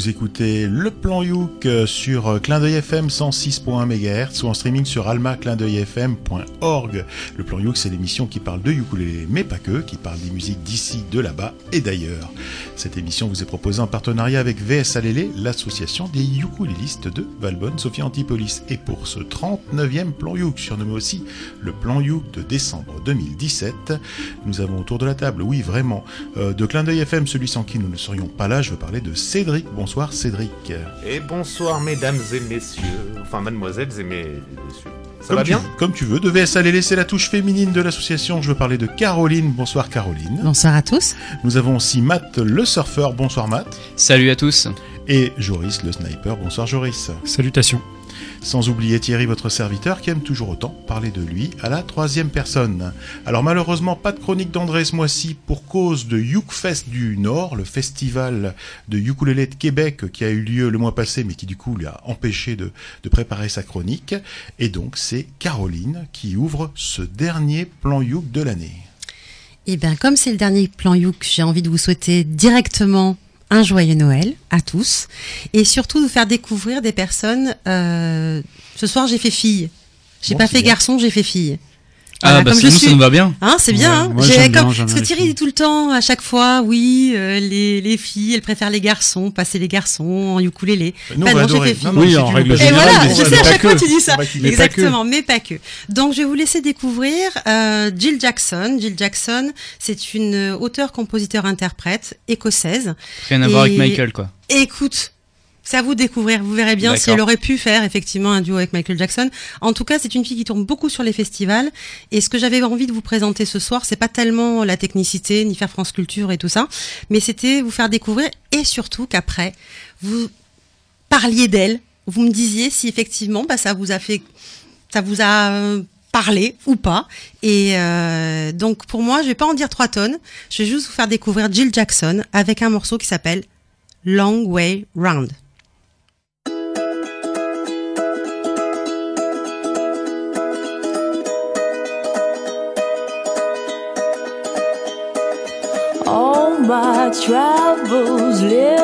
Vous écoutez le plan Youk sur Clin d'œil FM 106.1 MHz ou en streaming sur almaclindeuilfm.org. Le plan Youk, c'est l'émission qui parle de ukulélé, mais pas que, qui parle des musiques d'ici, de là-bas et d'ailleurs. Cette émission vous est proposée en partenariat avec VS Alélé, l'association des ukulélistes de Valbonne, Sophie Antipolis. Et pour ce 39e plan Youk, surnommé aussi le plan Youk de décembre 2017, nous avons autour de la table, oui vraiment, euh, de Clin d'œil FM, celui sans qui nous ne serions pas là, je veux parler de Cédric. Bonsoir Cédric. Et bonsoir mesdames et messieurs, enfin mademoiselles et messieurs. Ça comme va tu, bien Comme tu veux, de VS Alélé, c'est la touche féminine de l'association? Je veux parler de Caroline. Bonsoir Caroline. Bonsoir à tous. Nous avons aussi Matt le surfeur. Bonsoir Matt. Salut à tous. Et Joris le sniper. Bonsoir Joris. Salutations. Sans oublier Thierry, votre serviteur, qui aime toujours autant parler de lui à la troisième personne. Alors malheureusement, pas de chronique d'André ce mois-ci pour cause de Ukfest du Nord, le festival de ukulélé de Québec qui a eu lieu le mois passé, mais qui du coup lui a empêché de, préparer sa chronique. Et donc c'est Caroline qui ouvre ce dernier plan Uk de l'année. Et bien comme c'est le dernier plan Youk, j'ai envie de vous souhaiter directement un joyeux Noël à tous et surtout de vous faire découvrir des personnes. Euh, ce soir, j'ai fait fille. J'ai Bon, pas fait bien. garçon, j'ai fait fille. Ah bah comme je sinon suis- ça nous va bien. Hein, c'est bien. Ouais, hein bien, comme- j'aime parce bien que Thierry dit tout le temps, à chaque fois, oui, euh, les, les filles, elles préfèrent les garçons, passer les garçons en ukulélé. Nous, Bah on va non, j'ai adorer. fait fille. Non, non, Oui, en règle nous Et générale, voilà, mais je pas sais à chaque que. fois tu dis ça. Mais pas. Exactement, mais pas que. Donc je vais vous laisser découvrir euh, Jill Jackson. Jill Jackson, c'est une euh, auteure-compositeur-interprète écossaise. Rien à voir avec Michael quoi. Écoute, c'est à vous de découvrir. Vous verrez bien si elle aurait pu faire effectivement un duo avec Michael Jackson. En tout cas, c'est une fille qui tourne beaucoup sur les festivals. Et ce que j'avais envie de vous présenter ce soir, c'est pas tellement la technicité, ni faire France Culture et tout ça, mais c'était vous faire découvrir et surtout qu'après, vous parliez d'elle, vous me disiez si effectivement, bah, ça vous a fait, ça vous a euh, parlé ou pas. Et euh, donc pour moi, je vais pas en dire trois tonnes. Je vais juste vous faire découvrir Jill Jackson avec un morceau qui s'appelle Long Way Round. troubles live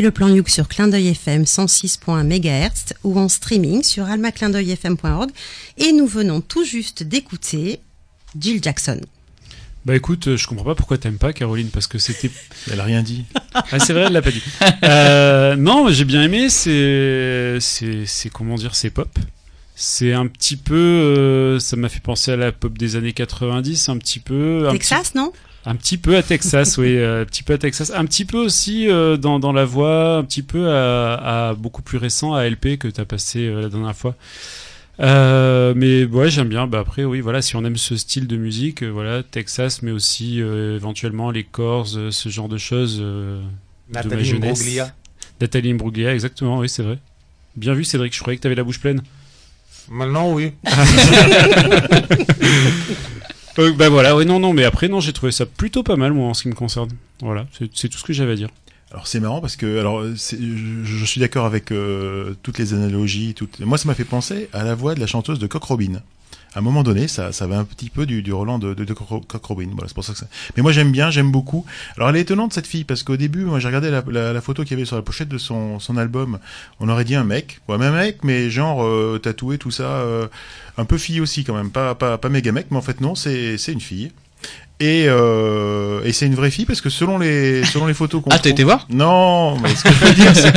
le plan Youk sur Clin d'œil FM 106.1 MHz ou en streaming sur almaclindeuilfm.org. Et nous venons tout juste d'écouter Jill Jackson. Bah écoute, euh, je comprends pas pourquoi t'aimes pas Caroline, parce que c'était. Elle a rien dit. Ah, c'est vrai, elle l'a pas dit. Euh, non, j'ai bien aimé, c'est. Comment dire, c'est pop. C'est un petit peu. euh, ça m'a fait penser à la pop des années 90, un petit peu. un Texas, non? Un petit peu à Texas, oui, euh, un petit peu à Texas. Un petit peu aussi euh, dans, dans la voix, un petit peu à, à beaucoup plus récent, à LP que t'as passé euh, la dernière fois. Euh, mais ouais, j'aime bien. Bah après, oui, voilà, si on aime ce style de musique, euh, voilà, Texas, mais aussi euh, éventuellement les Corrs, ce genre de choses. euh, de ma Nathalie jeunesse. Nathalie Imbruglia, exactement, oui, c'est vrai. Bien vu, Cédric. Je croyais que t'avais la bouche pleine. Maintenant, oui. Euh, bah voilà, oui, non, non, mais après, non, j'ai trouvé ça plutôt pas mal, moi, en ce qui me concerne. Voilà, c'est tout ce que j'avais à dire. Alors c'est marrant parce que alors je suis d'accord avec euh, toutes les analogies. Toutes... Moi ça m'a fait penser à la voix de la chanteuse de Cock Robin. À un moment donné, ça, ça avait un petit peu du, Roland de, de, Cock. Voilà, c'est pour ça que ça. Mais moi j'aime bien, j'aime beaucoup. Alors elle est étonnante cette fille parce qu'au début, moi j'ai regardé la, photo qu'il y avait sur la pochette de son, album. On aurait dit un mec, ouais, même mec, mais genre euh, tatoué tout ça, euh, un peu fille aussi quand même, pas pas pas méga mec, mais en fait non, c'est une fille. Et, euh, et c'est une vraie fille parce que selon les selon les photos qu'on Ah, t'as été voir non, mais ce que je veux dire, c'est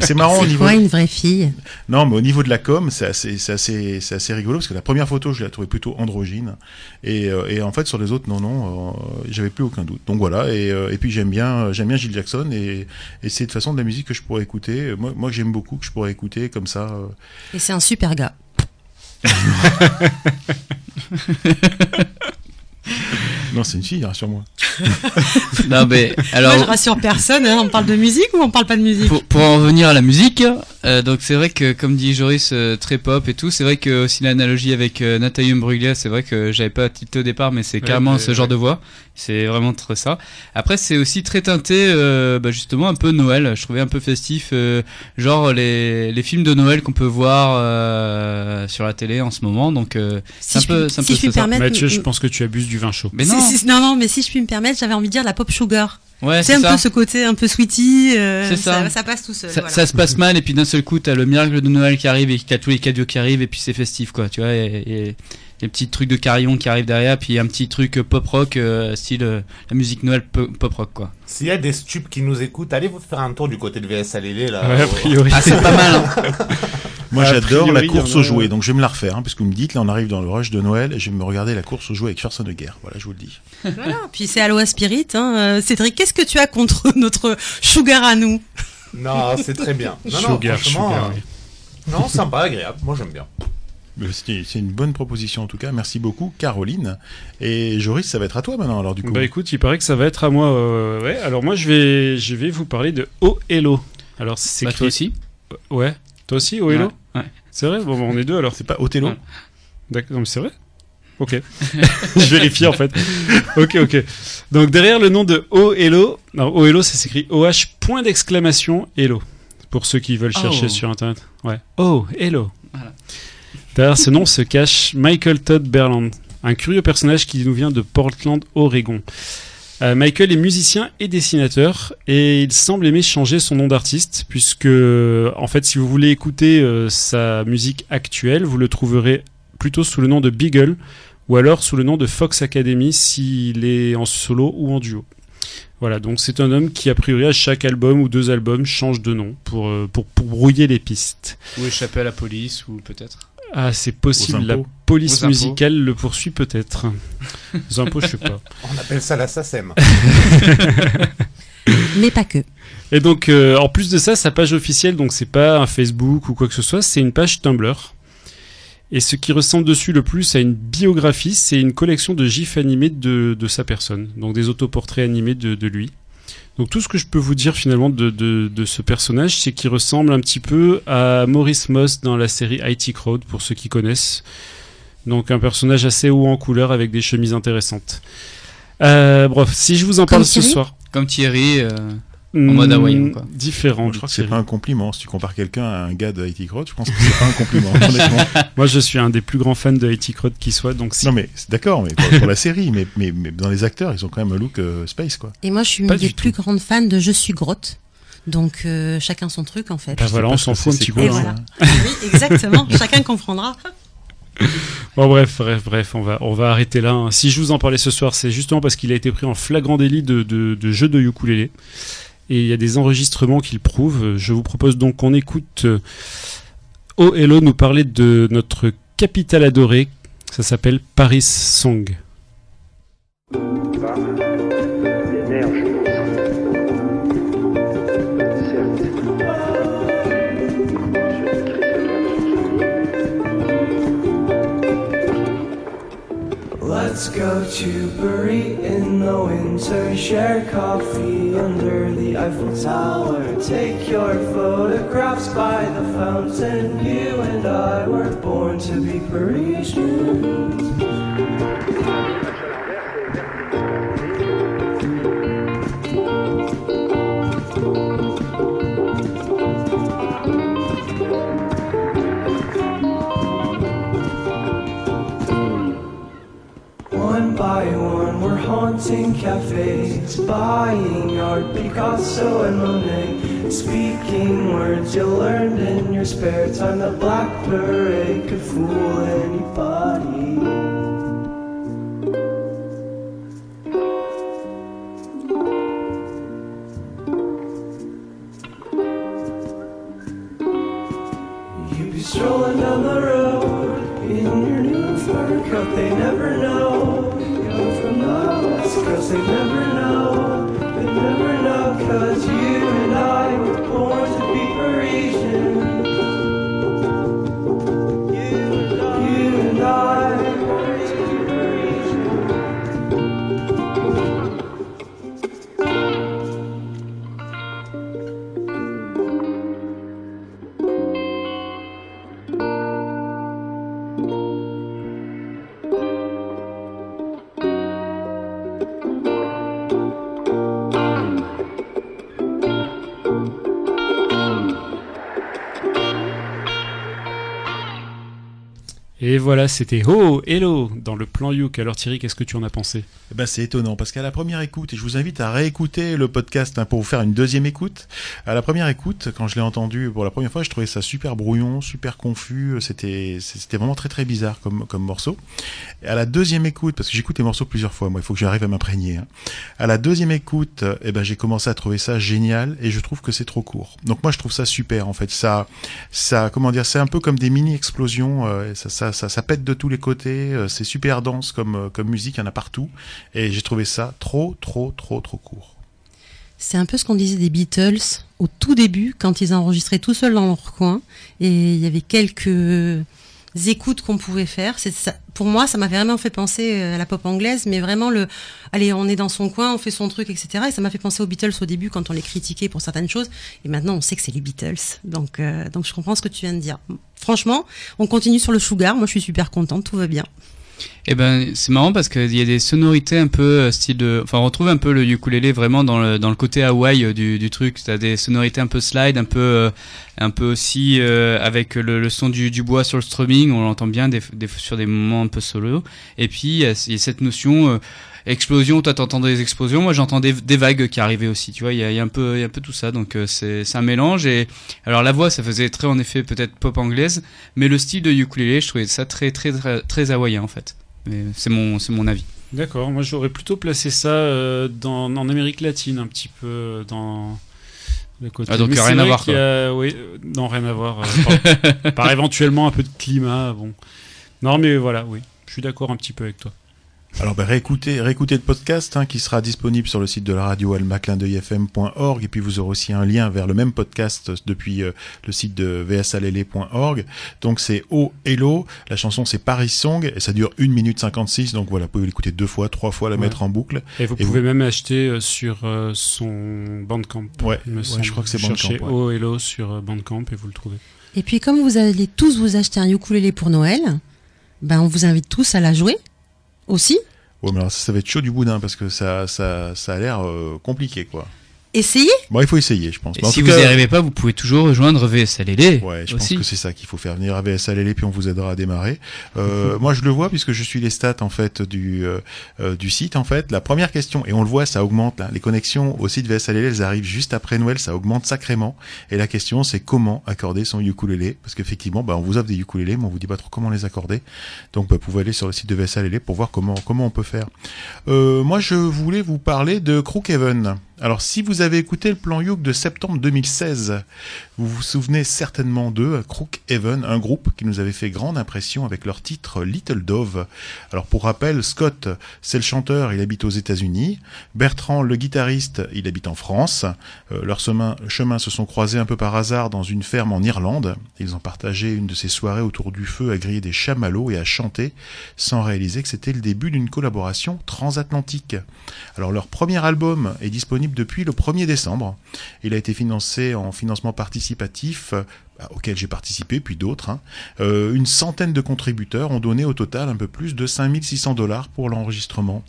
que c'est- marrant au C'est niveau. quoi une vraie fille? Non, mais au niveau de la com, c'est assez, c'est assez, c'est assez rigolo parce que la première photo, je l'ai trouvée plutôt androgyne, et, euh, et en fait sur les autres, non, non, euh, j'avais plus aucun doute. Donc voilà, et, et puis j'aime bien, j'aime bien Jill Jackson, et, et c'est de façon de la musique que je pourrais écouter. Moi, moi que j'aime beaucoup, que je pourrais écouter comme ça. Et c'est un super gars. Non, c'est une fille, rassure-moi. Non, mais alors. Moi, je rassure personne. hein. On parle de musique ou on parle pas de musique Pour, pour en revenir à la musique, euh, donc c'est vrai que comme dit Joris, euh, très pop et tout, c'est vrai que aussi l'analogie avec euh, Nathalie Imbruglia, c'est vrai que j'avais pas tilté au départ, mais c'est Ouais, carrément ouais, ce genre de voix, c'est vraiment très ça. Après c'est aussi très teinté, euh, bah, justement un peu Noël, je trouvais un peu festif, euh, genre les, les films de Noël qu'on peut voir euh, sur la télé en ce moment, donc euh, Si un je peu- puis, c'est un si peu je puis me ça. permettre, Mathieu, je pense que tu abuses du vin chaud. mais non, si- non, non, mais si je puis me permettre, j'avais envie de dire la pop sugar. ouais c'est un ça. peu ce côté un peu sweetie. euh, C'est ça. ça. passe tout seul. Ça, voilà. ça se passe mal et puis d'un seul coup t'as le miracle de Noël qui arrive et t'as tous les cadeaux qui arrivent et puis c'est festif quoi tu vois et, et les petits trucs de carillon qui arrivent derrière puis un petit truc pop rock euh, style euh, la musique Noël po- pop rock quoi S'il y a des stupes qui nous écoutent, allez vous faire un tour du côté de VS Alélé, là. Ouais, a priori. ah c'est pas mal hein. Moi, j'adore la course aux jouets, donc je vais me la refaire, hein, parce que vous me dites, là, on arrive dans le rush de Noël, et je vais me regarder la course aux jouets avec Schwarzenegger. Voilà, je vous le dis. Voilà. Puis c'est Aloha Spirit. Hein. Euh, Cédric, qu'est-ce que tu as contre notre sugar à nous? Non, c'est très bien. Non, non, Sugar, franchement, sugar, euh, oui. Non, sympa, agréable. Moi, j'aime bien. C'est une bonne proposition en tout cas. Merci beaucoup, Caroline. Et Joris, ça va être à toi maintenant, alors du coup. Bah écoute, il paraît que ça va être à moi. euh, ouais, alors moi je vais, je vais vous parler de Oh Hello. Alors c'est Bah, toi aussi Ouais, toi aussi Oh Hello Ouais, ouais. C'est vrai Bon, bah, on est deux alors. c'est pas Othello Ouais. D'accord, non, mais c'est vrai Ok. je vérifie en fait. ok, ok. Donc derrière le nom de Oh Hello, alors Oh Hello ça s'écrit OH point d'exclamation Hello. Pour ceux qui veulent chercher Oh. sur internet. Ouais. Oh Hello. Derrière ce nom se cache Michael Todd Berland, un curieux personnage qui nous vient de Portland, Oregon. Euh, Michael est musicien et dessinateur et il semble aimer changer son nom d'artiste puisque en fait si vous voulez écouter euh, sa musique actuelle vous le trouverez plutôt sous le nom de Beagle ou alors sous le nom de Fox Academy s'il est en solo ou en duo. Voilà, donc c'est un homme qui a priori à chaque album ou deux albums change de nom pour, euh, pour, pour brouiller les pistes. ou échapper à la police ou peut-être Ah, c'est possible, la police musicale le poursuit peut-être. Aux impôts, je sais pas. On appelle ça la SACEM. Mais pas que. Et donc, euh, en plus de ça, sa page officielle, donc c'est pas un Facebook ou quoi que ce soit, c'est une page Tumblr. Et ce qui ressemble dessus le plus à une biographie, c'est une collection de gifs animés de, de sa personne, donc des autoportraits animés de, de lui. Donc tout ce que je peux vous dire finalement de, de, de ce personnage, c'est qu'il ressemble un petit peu à Maurice Moss dans la série IT Crowd, pour ceux qui connaissent. Donc un personnage assez haut en couleur avec des chemises intéressantes. Euh, bref, si je vous en Comme parle ce soir, comme Thierry euh, mode hawaïen, quoi. Différent. Je crois que c'est pas un compliment. Si tu compares quelqu'un à un gars de IT Crowd, je pense que c'est pas un compliment. Moi, je suis un des plus grands fans de IT Crowd qui soit, donc si. Non, mais d'accord, mais pour, pour la série, mais, mais, mais dans les acteurs, ils ont quand même un look euh, space, quoi. Et moi, je suis Pas une des plus grandes fans de Je suis grotte. Donc euh, chacun son truc en fait. Bah voilà, on s'en fout un petit peu. Hein. voilà. oui, exactement. chacun comprendra. Bon bref, bref, bref, on va, on va arrêter là. hein. Si je vous en parlais ce soir, c'est justement parce qu'il a été pris en flagrant délit de, de, de jeu de ukulélé. Et il y a des enregistrements qui le prouvent. Je vous propose donc qu'on écoute euh, Oh nous parler de notre capitale adorée. Ça s'appelle Paris Song. Let's go to Bury in the winter, share coffee under the Eiffel Tower. Take your photographs by the fountain. You and I were born to be Parisians. Haunting cafes, buying art, Picasso and Monet, speaking words you learned in your spare time. The Black Parade could fool anybody. Voilà, c'était Oh Hello dans le plan Youk. Alors Thierry, qu'est-ce que tu en as pensé? Eh ben, c'est étonnant parce qu'à la première écoute, et je vous invite à réécouter le podcast hein, pour vous faire une deuxième écoute. À la première écoute, quand je l'ai entendu pour la première fois, je trouvais ça super brouillon, super confus. C'était, vraiment très très bizarre comme comme morceau. À la deuxième écoute, parce que j'écoute les morceaux plusieurs fois, moi, il faut que j'arrive à m'imprégner. hein. À la deuxième écoute, eh ben, j'ai commencé à trouver ça génial et je trouve que c'est trop court. Donc moi, je trouve ça super en fait. Ça, ça, comment dire, c'est un peu comme des mini explosions. euh, ça, ça, ça, ça pète de tous les côtés. euh, c'est super dense comme euh, comme musique, il y en a partout. Et j'ai trouvé ça trop, trop, trop, trop court. C'est un peu ce qu'on disait des Beatles au tout début, quand ils enregistraient tout seuls dans leur coin. Et il y avait quelques écoutes qu'on pouvait faire. Pour moi, ça m'avait vraiment fait penser euh, à la pop anglaise, mais vraiment le, allez, on est dans son coin, on fait son truc, etc. Et ça m'a fait penser aux Beatles au début quand on les critiquait pour certaines choses. Et maintenant, on sait que c'est les Beatles. Donc, euh, donc je comprends ce que tu viens de dire. Franchement, on continue sur le sugar. Moi, je suis super contente, tout va bien. Eh ben, c'est marrant parce qu'il y a des sonorités un peu euh, style de, enfin, on retrouve un peu le ukulélé vraiment dans le dans le côté Hawaï du du truc. T'as des sonorités un peu slide, un peu un peu aussi euh, avec le, son du, bois sur le strumming, on l'entend bien sur des moments un peu solo. Et puis il y a, cette notion euh, explosion. Toi, t'entendais des explosions. Moi, j'entendais des vagues qui arrivaient aussi. Tu vois, il y a, un peu tout ça. Donc euh, c'est un mélange. Et alors la voix, ça faisait très en effet peut-être pop anglaise, mais le style de ukulélé, je trouvais ça très très très, hawaïen en fait. C'est mon, avis. D'accord, moi j'aurais plutôt placé ça en Amérique latine, un petit peu dans le côté. Ah, donc, Mais rien à voir, a- oui, euh, non, rien à voir. euh, par, par éventuellement un peu de climat, bon. Non, mais voilà, oui, je suis d'accord un petit peu avec toi. Alors ben, réécoutez, réécoutez le podcast hein, qui sera disponible sur le site de la radio almaclindeuilfm.org et puis vous aurez aussi un lien vers le même podcast depuis euh, le site de vsalele.org. Donc c'est Oh Hello, la chanson c'est Paris Song et ça dure 1 minute 56 donc voilà, vous pouvez l'écouter deux fois, trois fois, la Ouais. mettre en boucle. Et vous Et pouvez même acheter euh, sur euh, son Bandcamp. Ouais, me je crois que c'est Vous cherchez Bandcamp, ouais. Oh Hello sur euh, Bandcamp et vous le trouvez. Et puis, comme vous allez tous vous acheter un ukulélé pour Noël, ben, on vous invite tous à la jouer aussi. Ouais mais alors ça, va être chaud du boudin parce que ça, ça, ça a l'air euh, compliqué quoi. Essayez Bon, il faut essayer, je pense. Et Mais en si tout vous cas- n'y arrivez pas, vous pouvez toujours rejoindre VSLL. Ouais, je aussi. pense que c'est ça qu'il faut faire venir à VSLL puis on vous aidera à démarrer. Euh, moi, je le vois puisque je suis les stats en fait du euh, euh, du site en fait. La première question et on le voit, ça augmente. là. Les connexions au site VSLL, elles arrivent juste après Noël, ça augmente sacrément. Et la question, c'est comment accorder son ukulélé? Parce qu'effectivement, bah, on vous offre des ukulélés, mais on vous dit pas trop comment les accorder. Donc, bah, vous pouvez aller sur le site de VSLL pour voir comment comment on peut faire. Euh, moi, je voulais vous parler de Crookhaven. Alors, si vous avez écouté le plan Youk de septembre 2016, vous vous souvenez certainement d'eux, Crookhaven, un groupe qui nous avait fait grande impression avec leur titre Little Dove. Alors, pour rappel, Scott, c'est le chanteur, il habite aux États-Unis. Bertrand, le guitariste, il habite en France. Euh, leurs chemins, chemins se sont croisés un peu par hasard dans une ferme en Irlande. Ils ont partagé une de ces soirées autour du feu à griller des chamallows et à chanter, sans réaliser que c'était le début d'une collaboration transatlantique. Alors leur premier album est disponible depuis le 1er décembre. Il a été financé en financement participatif euh, auquel j'ai participé, puis d'autres. hein. Euh, une centaine de contributeurs ont donné au total un peu plus de 5600 dollars pour l'enregistrement.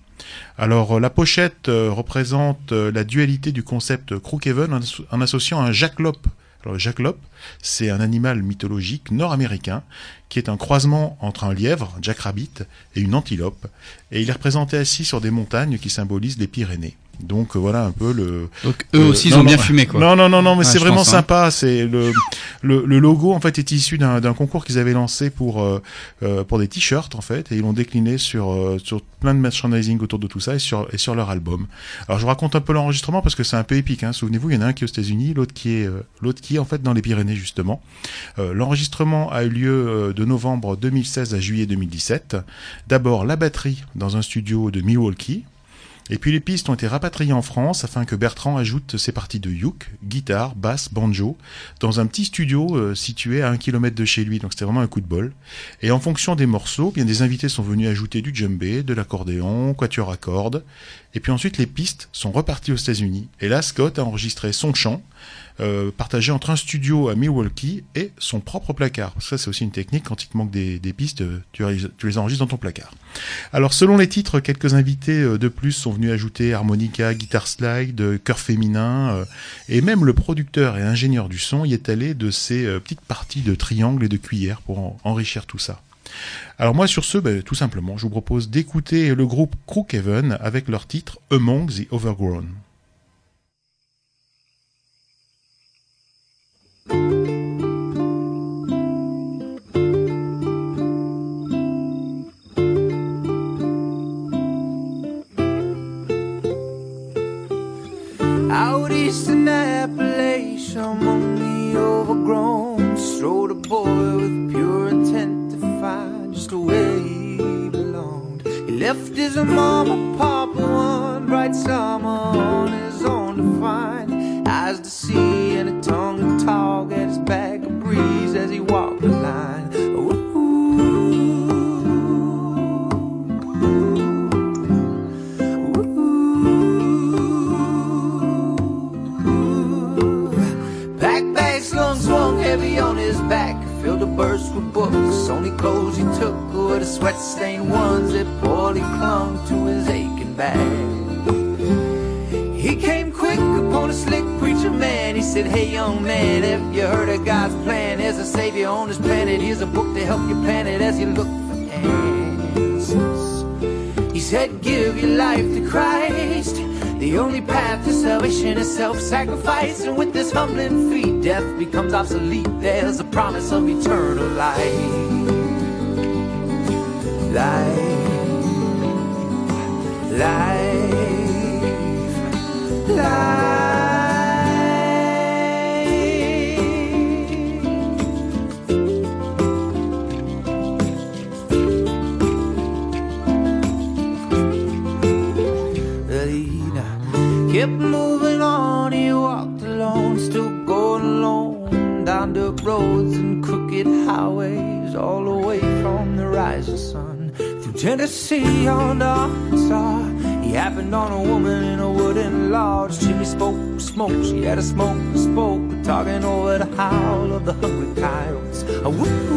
Alors euh, la pochette représente la dualité du concept Crookhaven en, asso- en associant un jackalope. Alors le jackalope, c'est un animal mythologique nord-américain qui est un croisement entre un lièvre, jackrabbit, et une antilope. Et il est représenté assis sur des montagnes qui symbolisent les Pyrénées. Donc euh, voilà un peu le, Donc eux aussi, ils ont non, bien fumé, quoi. Non, non, non, non, mais c'est vraiment pense, hein. sympa. C'est le, le le logo en fait est issu d'un concours qu'ils avaient lancé pour euh, euh, pour des t-shirts en fait et ils l'ont décliné sur sur plein de merchandising autour de tout ça et sur et sur leur album. Alors je vous raconte un peu l'enregistrement parce que c'est un peu épique. Hein. Souvenez-vous, il y en a un qui est aux États-Unis, l'autre qui est euh, l'autre qui est en fait dans les Pyrénées justement. Euh, L'enregistrement a eu lieu de novembre 2016 à juillet 2017. D'abord la batterie dans un studio de Milwaukee. Et puis les pistes ont été rapatriées en France afin que Bertrand ajoute ses parties de uke, guitare, basse, banjo, dans un petit studio euh, situé à un kilomètre de chez lui. Donc c'était vraiment un coup de bol. Et en fonction des morceaux, bien des invités sont venus ajouter du djembé, de l'accordéon, quatuor à cordes. Et puis ensuite les pistes sont reparties aux États-Unis. Et là Scott a enregistré son chant, euh, partagé entre un studio à Milwaukee et son propre placard. Ça c'est aussi une technique quand il te manque des, pistes, euh, tu, les enregistres dans ton placard. Alors selon les titres, quelques invités euh, de plus sont venus ajouter harmonica, guitare slide, chœur féminin, et même le producteur et ingénieur du son y est allé de euh, petites parties de triangle et de cuillère pour en- enrichir tout ça. Alors moi sur ce, ben, tout simplement, je vous propose d'écouter le groupe Crookhaven avec leur titre Among the Overgrown. Out east in Appalachia, among the overgrown, strode a boy with pure intent to find just where he belonged. He left his mama, papa, one bright summer on his own to find eyes to see and a tongue to talk and his back a breeze as he walked the line. Heavy on his back. Filled a burst with books. Only clothes he took were the sweat stained ones that poorly clung to his aching back. He came said, Hey, young man, have you heard of God's plan? There's a savior on this planet. Here's a book to help you plan it as you look for answers. He said, Give your life to Christ. The only path to salvation is self sacrifice. And with this humbling feat, death becomes obsolete. There's a promise of eternal life. Life. Life. Life. Highways, all the way from the rising sun through Tennessee on Arkansas. He happened on a woman in a wooden lodge. Chimney spoke smoke. She had a smoke spoke, talking over the howl of the hungry coyotes. A.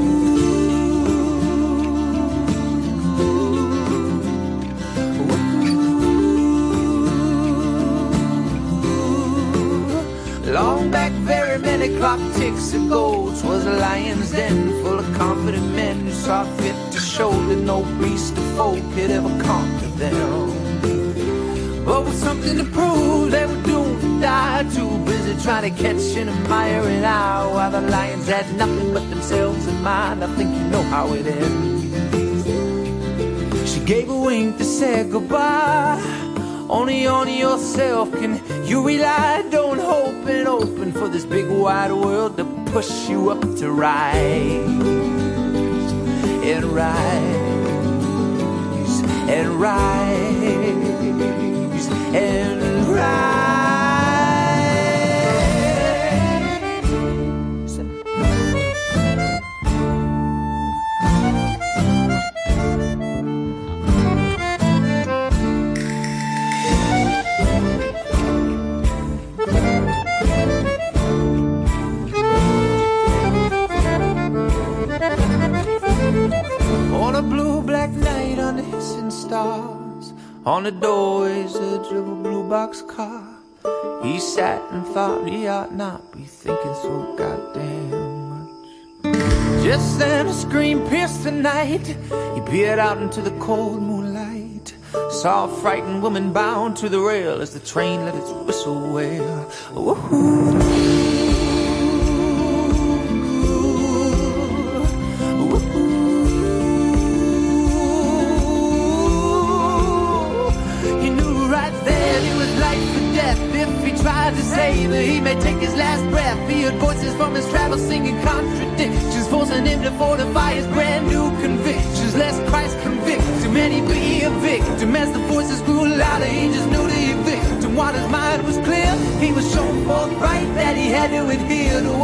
clock ticks, it goes. Was a lion's den full of confident men who saw fit to show that no beast of folk could ever conquer them. But with something to prove, they were doomed to die. Too busy trying to catch and admire it ah, out. While the lions had nothing but themselves in mind. I think you know how it ends. She gave a wink to say goodbye. Only on yourself can you rely. Don't hope and open for this big wide world to push you up to rise and rise and rise and rise. Stars, on the doorway's edge of a blue box car, he sat and thought he ought not be thinking so goddamn much. Just then a scream pierced the night. He peered out into the cold moonlight, saw a frightened woman bound to the rail as the train let its whistle wail. He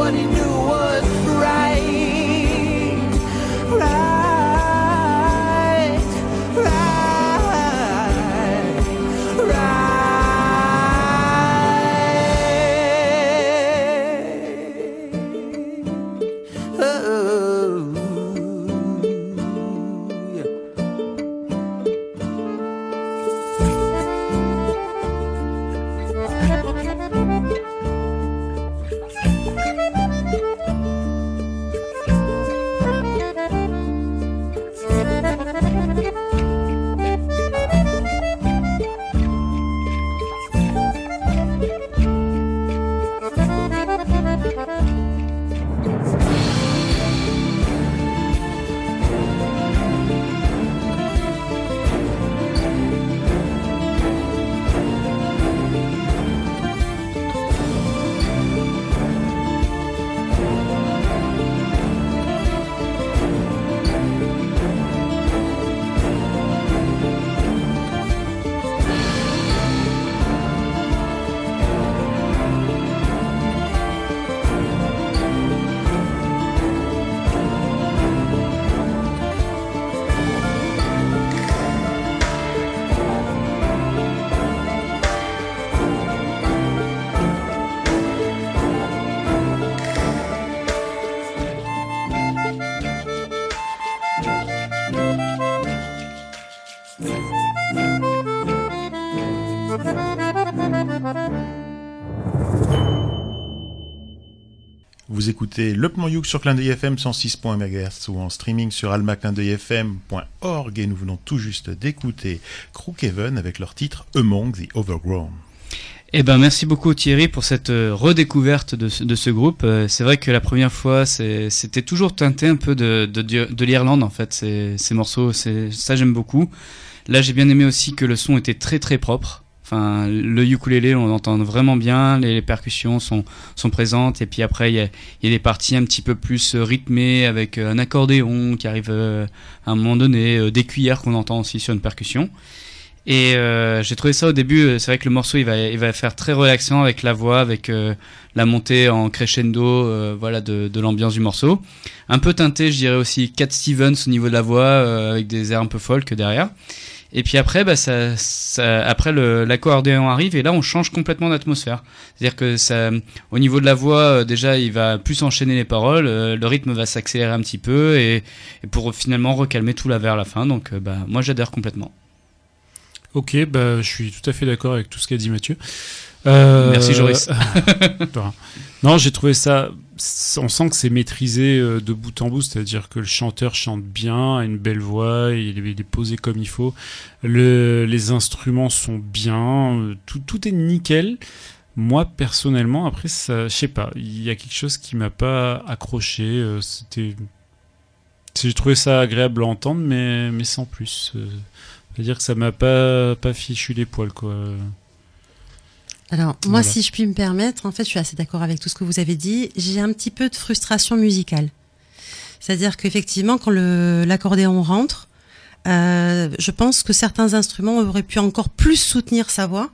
what he knew Vous écoutez Le Plan Youk sur Clin FM 106.1 MHz ou en streaming sur almaclindeuilfm.org et nous venons tout juste d'écouter Crookhaven avec leur titre Among the Overgrown. Eh ben, merci beaucoup Thierry pour cette euh, redécouverte de, ce- groupe. Euh, c'est vrai que la première fois, c'était toujours teinté un peu de, de, de l'Irlande en fait, ces, morceaux. Ça j'aime beaucoup. Là, j'ai bien aimé aussi que le son était très très propre. Enfin, le ukulélé, on l'entend vraiment bien, les, percussions sont, sont présentes, et puis après, il y a, des parties un petit peu plus euh, rythmées avec euh, un accordéon qui arrive euh, à un moment donné, des cuillères qu'on entend aussi sur une percussion. Et euh, j'ai trouvé ça au début, c'est vrai que le morceau il va, il va faire très relaxant avec la voix, avec la montée en crescendo voilà, de, de l'ambiance du morceau. Un peu teinté, je dirais aussi Cat Stevens au niveau de la voix, avec des airs un peu folk derrière. Et puis après, bah, ça, ça, après l'accordéon arrive et là on change complètement d'atmosphère. C'est-à-dire que ça, au niveau de la voix, euh, déjà il va plus enchaîner les paroles, euh, le rythme va s'accélérer un petit peu et, et pour finalement recalmer tout la vers la fin. Donc euh, bah, moi j'adhère complètement. Ok, bah, je suis tout à fait d'accord avec tout ce qu'a dit Mathieu. Euh, Merci, Joris. non, j'ai trouvé ça. On sent que c'est maîtrisé euh, de bout en bout, c'est-à-dire que le chanteur chante bien, a une belle voix, il est, il est posé comme il faut. Le, les instruments sont bien, euh, tout, tout est nickel. Moi, personnellement, après, je sais pas, il y a quelque chose qui m'a pas accroché. C'était. J'ai trouvé ça agréable à entendre, mais, mais sans plus. C'est-à-dire que ça m'a pas, pas fichu les poils, quoi. Alors, moi, Voilà. si je puis me permettre, en fait, je suis assez d'accord avec tout ce que vous avez dit. J'ai un petit peu de frustration musicale. C'est-à-dire qu'effectivement, quand l'accordéon rentre, euh, je pense que certains instruments auraient pu encore plus soutenir sa voix.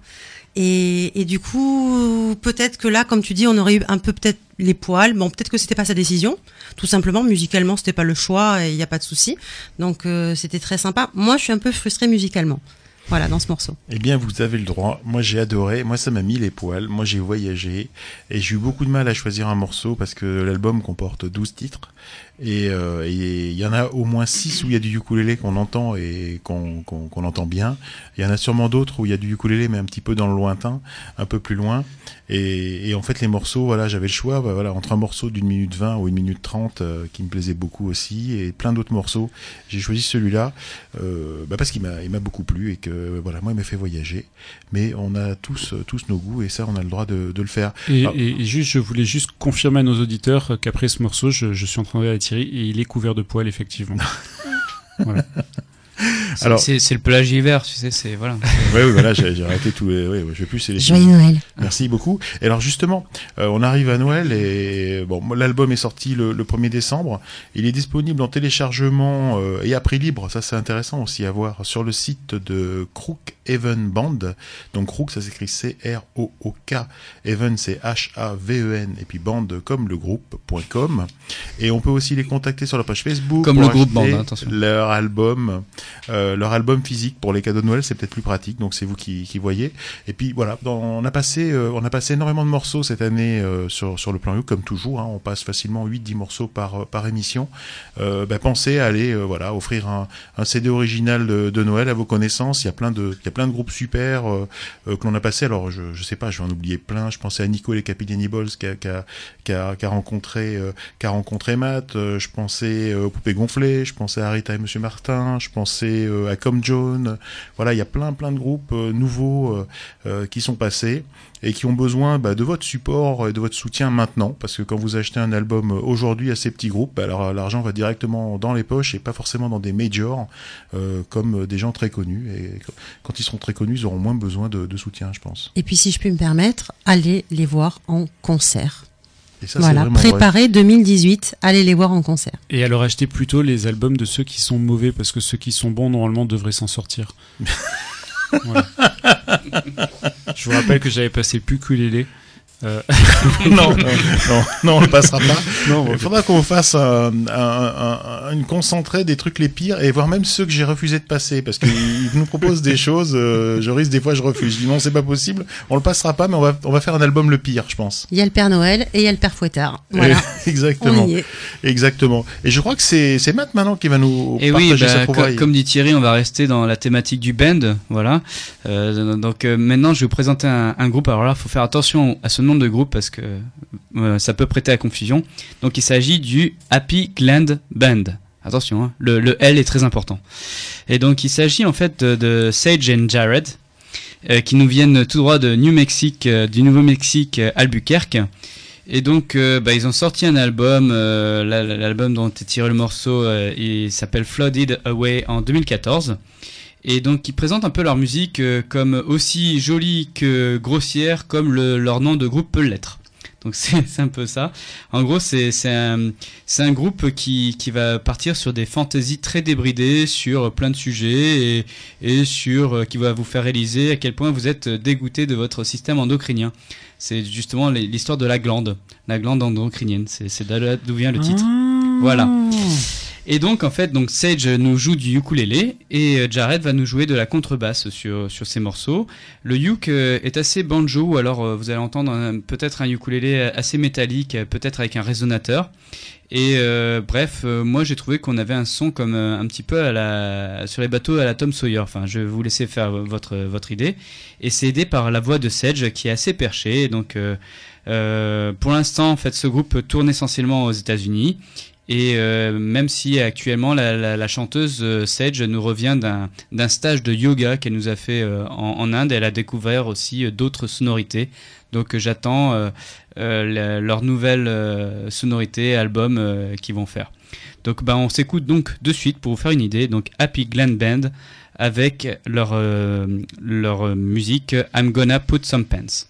Et, et du coup, peut-être que là, comme tu dis, on aurait eu un peu peut-être les poils. Bon, peut-être que c'était pas sa décision. Tout simplement, musicalement, c'était pas le choix et il n'y a pas de souci. Donc, euh, c'était très sympa. Moi, je suis un peu frustrée musicalement. Voilà, dans ce morceau. Eh bien, vous avez le droit. Moi, j'ai adoré. Moi, ça m'a mis les poils. Moi, j'ai voyagé. Et j'ai eu beaucoup de mal à choisir un morceau parce que l'album comporte 12 titres. Et euh, il y en a au moins 6 où il y a du ukulélé qu'on entend et qu'on qu'on qu'on entend bien. Il y en a sûrement d'autres où il y a du ukulélé, mais un petit peu dans le lointain, un peu plus loin. Et, et en fait, les morceaux, voilà, j'avais le choix bah, voilà, entre un morceau d'une minute 20 ou une minute 30 euh, qui me plaisait beaucoup aussi et plein d'autres morceaux. J'ai choisi celui-là euh, bah, parce qu'il m'a il m'a beaucoup plu et que voilà, moi, il m'a fait voyager. Mais on a tous, euh, tous nos goûts et ça, on a le droit de, de le faire. Et, Ah. et- juste, je voulais juste confirmer à nos auditeurs qu'après ce morceau, je, je suis en train de Thierry et il est couvert de poils, effectivement. voilà. C'est- Alors- c'est c'est le pelage hiver, tu sais, c'est voilà. Ouais, oui, voilà, j'ai arrêté tous les. Ouais, ouais, je vais plus sélectionner. Joyeux Noël. Merci beaucoup. Et alors justement, euh, on arrive à Noël et bon, l'album est sorti le, le 1er décembre. Il est disponible en téléchargement euh, et à prix libre. Ça, c'est intéressant aussi à voir sur le site de Crook Even Band. Donc Crook, ça s'écrit C-R-O-O-K. Even, c'est H-A-V-E-N. Et puis Band comme le groupe.com. Et on peut aussi les contacter sur la page Facebook. Comme pour le groupe Band, hein, attention. Leur album, euh, leur album physique pour les cadeaux de Noël, c'est peut-être plus pratique. Donc c'est vous qui, qui voyez. Et puis voilà, dans- on a passé, euh, on a passé énormément de morceaux cette année euh, sur sur le plan You, comme toujours. hein. on passe facilement 8-10 morceaux par par émission. Bah, pensez à aller, voilà, offrir un, un CD original de, de Noël à vos connaissances. Il y a plein de, il y a plein de groupes super euh, euh, que l'on a passé. Alors je, sais pas, je vais en oublier plein. Je pensais à Nico et Capitaine Balls qui a, qui a, rencontré, euh, Matt. Je pensais aux Poupées Gonflées. Je pensais à Rita et Monsieur Martin. Je pensais à Com John. Voilà, il y a plein plein de groupes nouveaux qui sont passés et qui ont besoin bah, de votre support et de votre soutien maintenant, parce que quand vous achetez un album aujourd'hui à ces petits groupes, bah, alors l'argent va directement dans les poches et pas forcément dans des majors euh, comme des gens très connus. Et quand ils seront très connus, ils auront moins besoin de, de soutien, je pense. Et puis, si je puis me permettre, allez les voir en concert. Et ça, c'est voilà, préparez 2018, allez les voir en concert. Et alors achetez plutôt les albums de ceux qui sont mauvais, parce que ceux qui sont bons, normalement, devraient s'en sortir. Voilà. Je vous rappelle que j'avais passé le ukulélé. Euh, non, non, non, on le passera pas. non, Il faudra qu'on fasse un, un, un- un- une concentrée des trucs les pires et voir même ceux que j'ai refusé de passer parce qu'ils nous proposent des choses. euh, je risque des fois, je refuse. Je dis non, c'est pas possible. On le passera pas, mais on va, on va faire un album le pire, je pense. Il y a le Père Noël et il y a le Père Fouettard. Voilà, Exactement, on y est. exactement. Et je crois que c'est c'est Matt maintenant qui va nous Et oui, partager bah, sa co- trouvaille. comme dit Thierry, on va rester dans la thématique du band, voilà. Euh, donc euh, maintenant, je vais vous présenter un, un groupe. Alors là, faut faire attention à ce nom de groupe parce que euh, ça peut prêter à confusion. Donc il s'agit du Happy Gland Band. Attention, hein, le, le L est très important. Et donc il s'agit en fait de, Sage and Jared, euh, qui nous viennent tout droit de New Mexico, euh, du Nouveau-Mexique, Albuquerque. Et donc, bah, ils ont sorti un album, la- la- l'album dont est tiré le morceau, il s'appelle Flooded Away en 2014. Et donc, ils présentent un peu leur musique euh, comme aussi jolie que grossière, comme le- leur nom de groupe peut l'être. Donc c'est un peu ça. En gros, c'est un, un groupe qui, qui va partir sur des fantaisies très débridées, sur plein de sujets, et, et sur euh, qui va vous faire réaliser à quel point vous êtes dégoûté de votre système endocrinien. C'est justement l'histoire de la glande, la glande endocrinienne. C'est d'où vient le titre. Voilà. Et donc en fait, donc Sage nous joue du ukulélé et euh, Jared va nous jouer de la contrebasse sur sur ces morceaux. Le uk euh, est assez banjo, alors euh, vous allez entendre peut-être un ukulélé assez métallique, peut-être avec un résonateur. Et bref, moi j'ai trouvé qu'on avait un son comme un petit peu sur les bateaux à la Tom Sawyer. Enfin, je vais vous laisser faire votre, votre idée. Et c'est aidé par la voix de Sedge qui est assez perchée. Donc pour l'instant, en fait, ce groupe tourne essentiellement aux États-Unis. Et euh, même si actuellement la, chanteuse euh, Sedge nous revient d'un stage de yoga qu'elle nous a fait euh, en, Inde, elle a découvert aussi d'autres sonorités. Donc j'attends euh, euh, la- leur nouvelle euh, sonorité, album euh, qu'ils vont faire. Donc bah, on s'écoute donc de suite pour vous faire une idée. Donc Happy Glen Band avec leur, leur musique I'm Gonna Put Some Pants.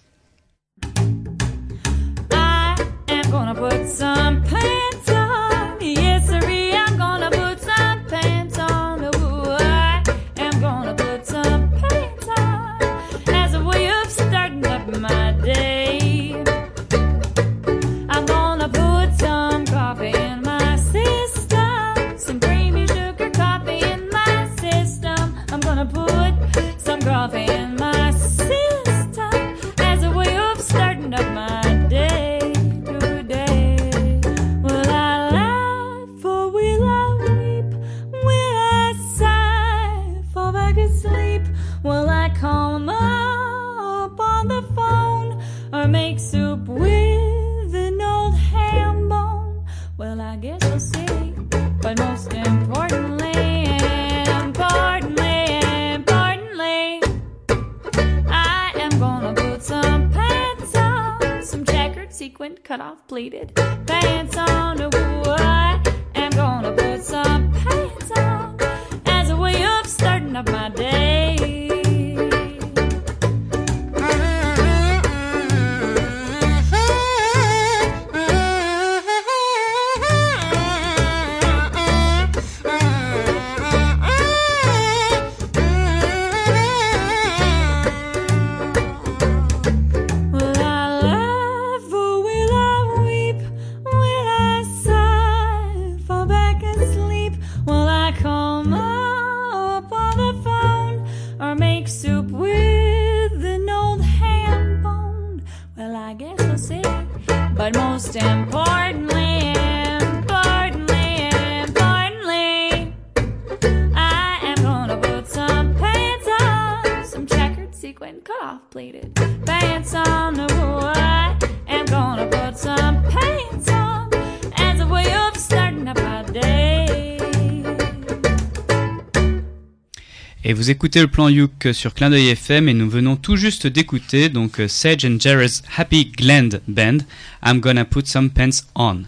Vous écoutez le plan Youk sur Clin d'œil FM et nous venons tout juste d'écouter donc euh, Sage and Jared's Happy Gland Band. I'm gonna put some pants on.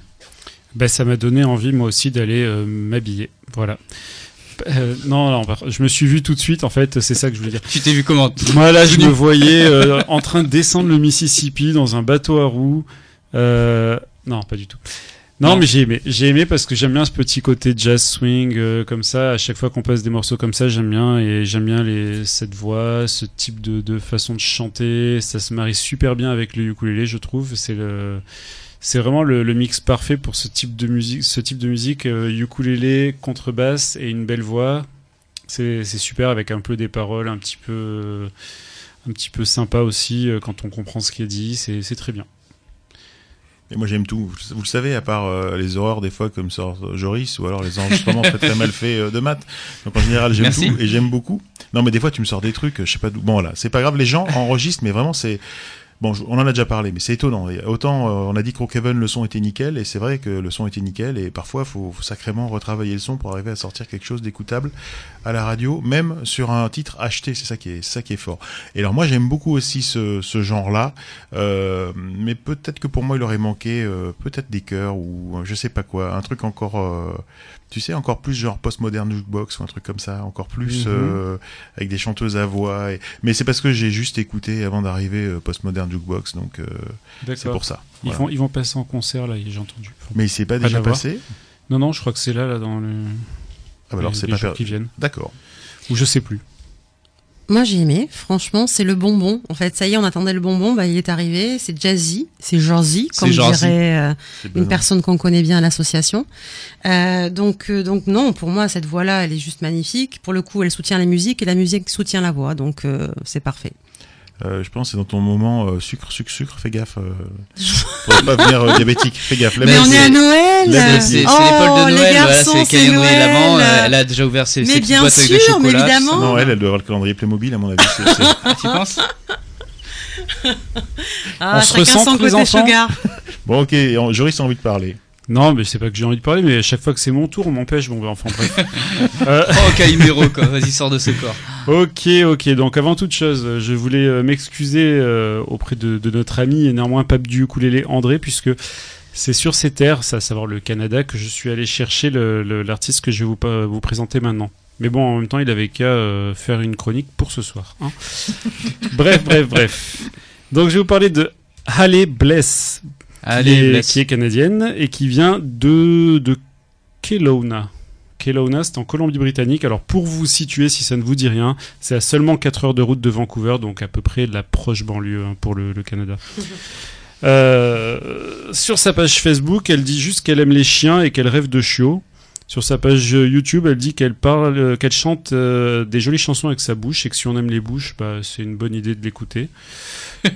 Ben, ça m'a donné envie moi aussi d'aller euh, m'habiller. Voilà. Euh, non, non, je me suis vu tout de suite, en fait, c'est ça que je voulais dire. Tu t'es vu comment? Moi, là, je me voyais euh, en train de descendre le Mississippi dans un bateau à roues. Euh, non, pas du tout. Non, mais j'ai aimé. J'ai aimé parce que j'aime bien ce petit côté jazz swing euh, comme ça. À chaque fois qu'on passe des morceaux comme ça, j'aime bien et j'aime bien les cette voix, ce type de, de façon de chanter. Ça se marie super bien avec le ukulélé, je trouve. C'est le c'est vraiment le, le mix parfait pour ce type de musique. Ce type de musique, euh, ukulélé, contrebasse et une belle voix. C'est super avec un peu des paroles un petit peu un petit peu sympa aussi euh, quand on comprend ce qui est dit. C'est très bien. Et moi j'aime tout. Vous le savez, à part euh, les horreurs des fois comme sort Joris ou alors les enregistrements très très mal faits euh, de maths. Donc en général j'aime tout et j'aime beaucoup. Non mais des fois tu me sors des trucs, euh, je sais pas d'où. Bon voilà, c'est pas grave, les gens enregistrent, mais vraiment c'est. Bon, on en a déjà parlé, mais c'est étonnant. Autant euh, on a dit que Crookhaven le son était nickel, et c'est vrai que le son était nickel, et parfois faut, faut sacrément retravailler le son pour arriver à sortir quelque chose d'écoutable à la radio, même sur un titre acheté. C'est ça qui est, ça fort. Et alors moi j'aime beaucoup aussi ce, genre-là, euh, mais peut-être que pour moi il aurait manqué euh, peut-être des chœurs ou je sais pas quoi, un truc encore, tu sais, encore plus genre postmoderne jukebox ou un truc comme ça, encore plus Mhm. euh, avec des chanteuses à voix. et- Mais c'est parce que j'ai juste écouté avant d'arriver euh, postmoderne jukebox, donc euh, c'est pour ça. Ils, Voilà. ils vont passer en concert là, j'ai entendu. Mais il s'est pas déjà passé? Non, non, je crois que c'est là, là, dans le. Ah bah alors c'est pas qui viennent. D'accord. Ou je sais plus. Moi j'ai aimé, franchement c'est le bonbon. En fait ça y est on attendait le bonbon, bah il est arrivé, c'est jazzy, c'est jazzy comme dirait euh, une personne qu'on connaît bien à l'association. Euh, donc euh, donc non pour moi cette voix là elle est juste magnifique. Pour le coup elle soutient la musique et la musique soutient la voix donc euh, c'est parfait. Euh, je pense que c'est dans ton moment euh, sucre, sucre, sucre. Fais gaffe. Euh, pour pas venir euh, diabétique. Fais gaffe. La Mais on est à Noël C'est Oh, l'épaule de les Noël, voilà, garçons, c'est le c'est calendrier de l'avant. Noël. euh, Elle a déjà ouvert ses, Mais ses petites bien boîtes avec des sûr, mais chocolats. évidemment. Non, elle, elle doit avoir le calendrier Playmobil, à mon avis. c'est- c'est- Tu penses Ah, On se ressent, les côté enfants sugar. Bon, ok. Joris a envie de parler. Non, mais c'est pas que j'ai envie de parler, mais à chaque fois que c'est mon tour, on m'empêche. Bon, bah, enfin bref. Euh, Oh, Calimero, quoi. Vas-y, sors de ce corps. Ok, ok. Donc avant toute chose, je voulais euh, m'excuser euh, auprès de, de notre ami et néanmoins pape du ukulélé André, puisque c'est sur ces terres, c'est à savoir le Canada, que je suis allé chercher l'artiste que je vais vous, présenter maintenant. Mais bon, en même temps, il avait qu'à euh, faire une chronique pour ce soir. hein. bref, bref, bref. Donc je vais vous parler de Halle Bless, Allez, qui est canadienne et qui vient de, de Kelowna. Kelowna, c'est en Colombie-Britannique. Alors, pour vous situer, si ça ne vous dit rien, c'est à seulement 4 heures de route de Vancouver, donc à peu près la proche banlieue hein, pour le, le Canada. Euh, sur sa page Facebook, elle dit juste qu'elle aime les chiens et qu'elle rêve de chiots. Sur sa page YouTube, elle dit qu'elle parle, euh, qu'elle chante euh, des jolies chansons avec sa bouche et que si on aime les bouches, bah, c'est une bonne idée de l'écouter.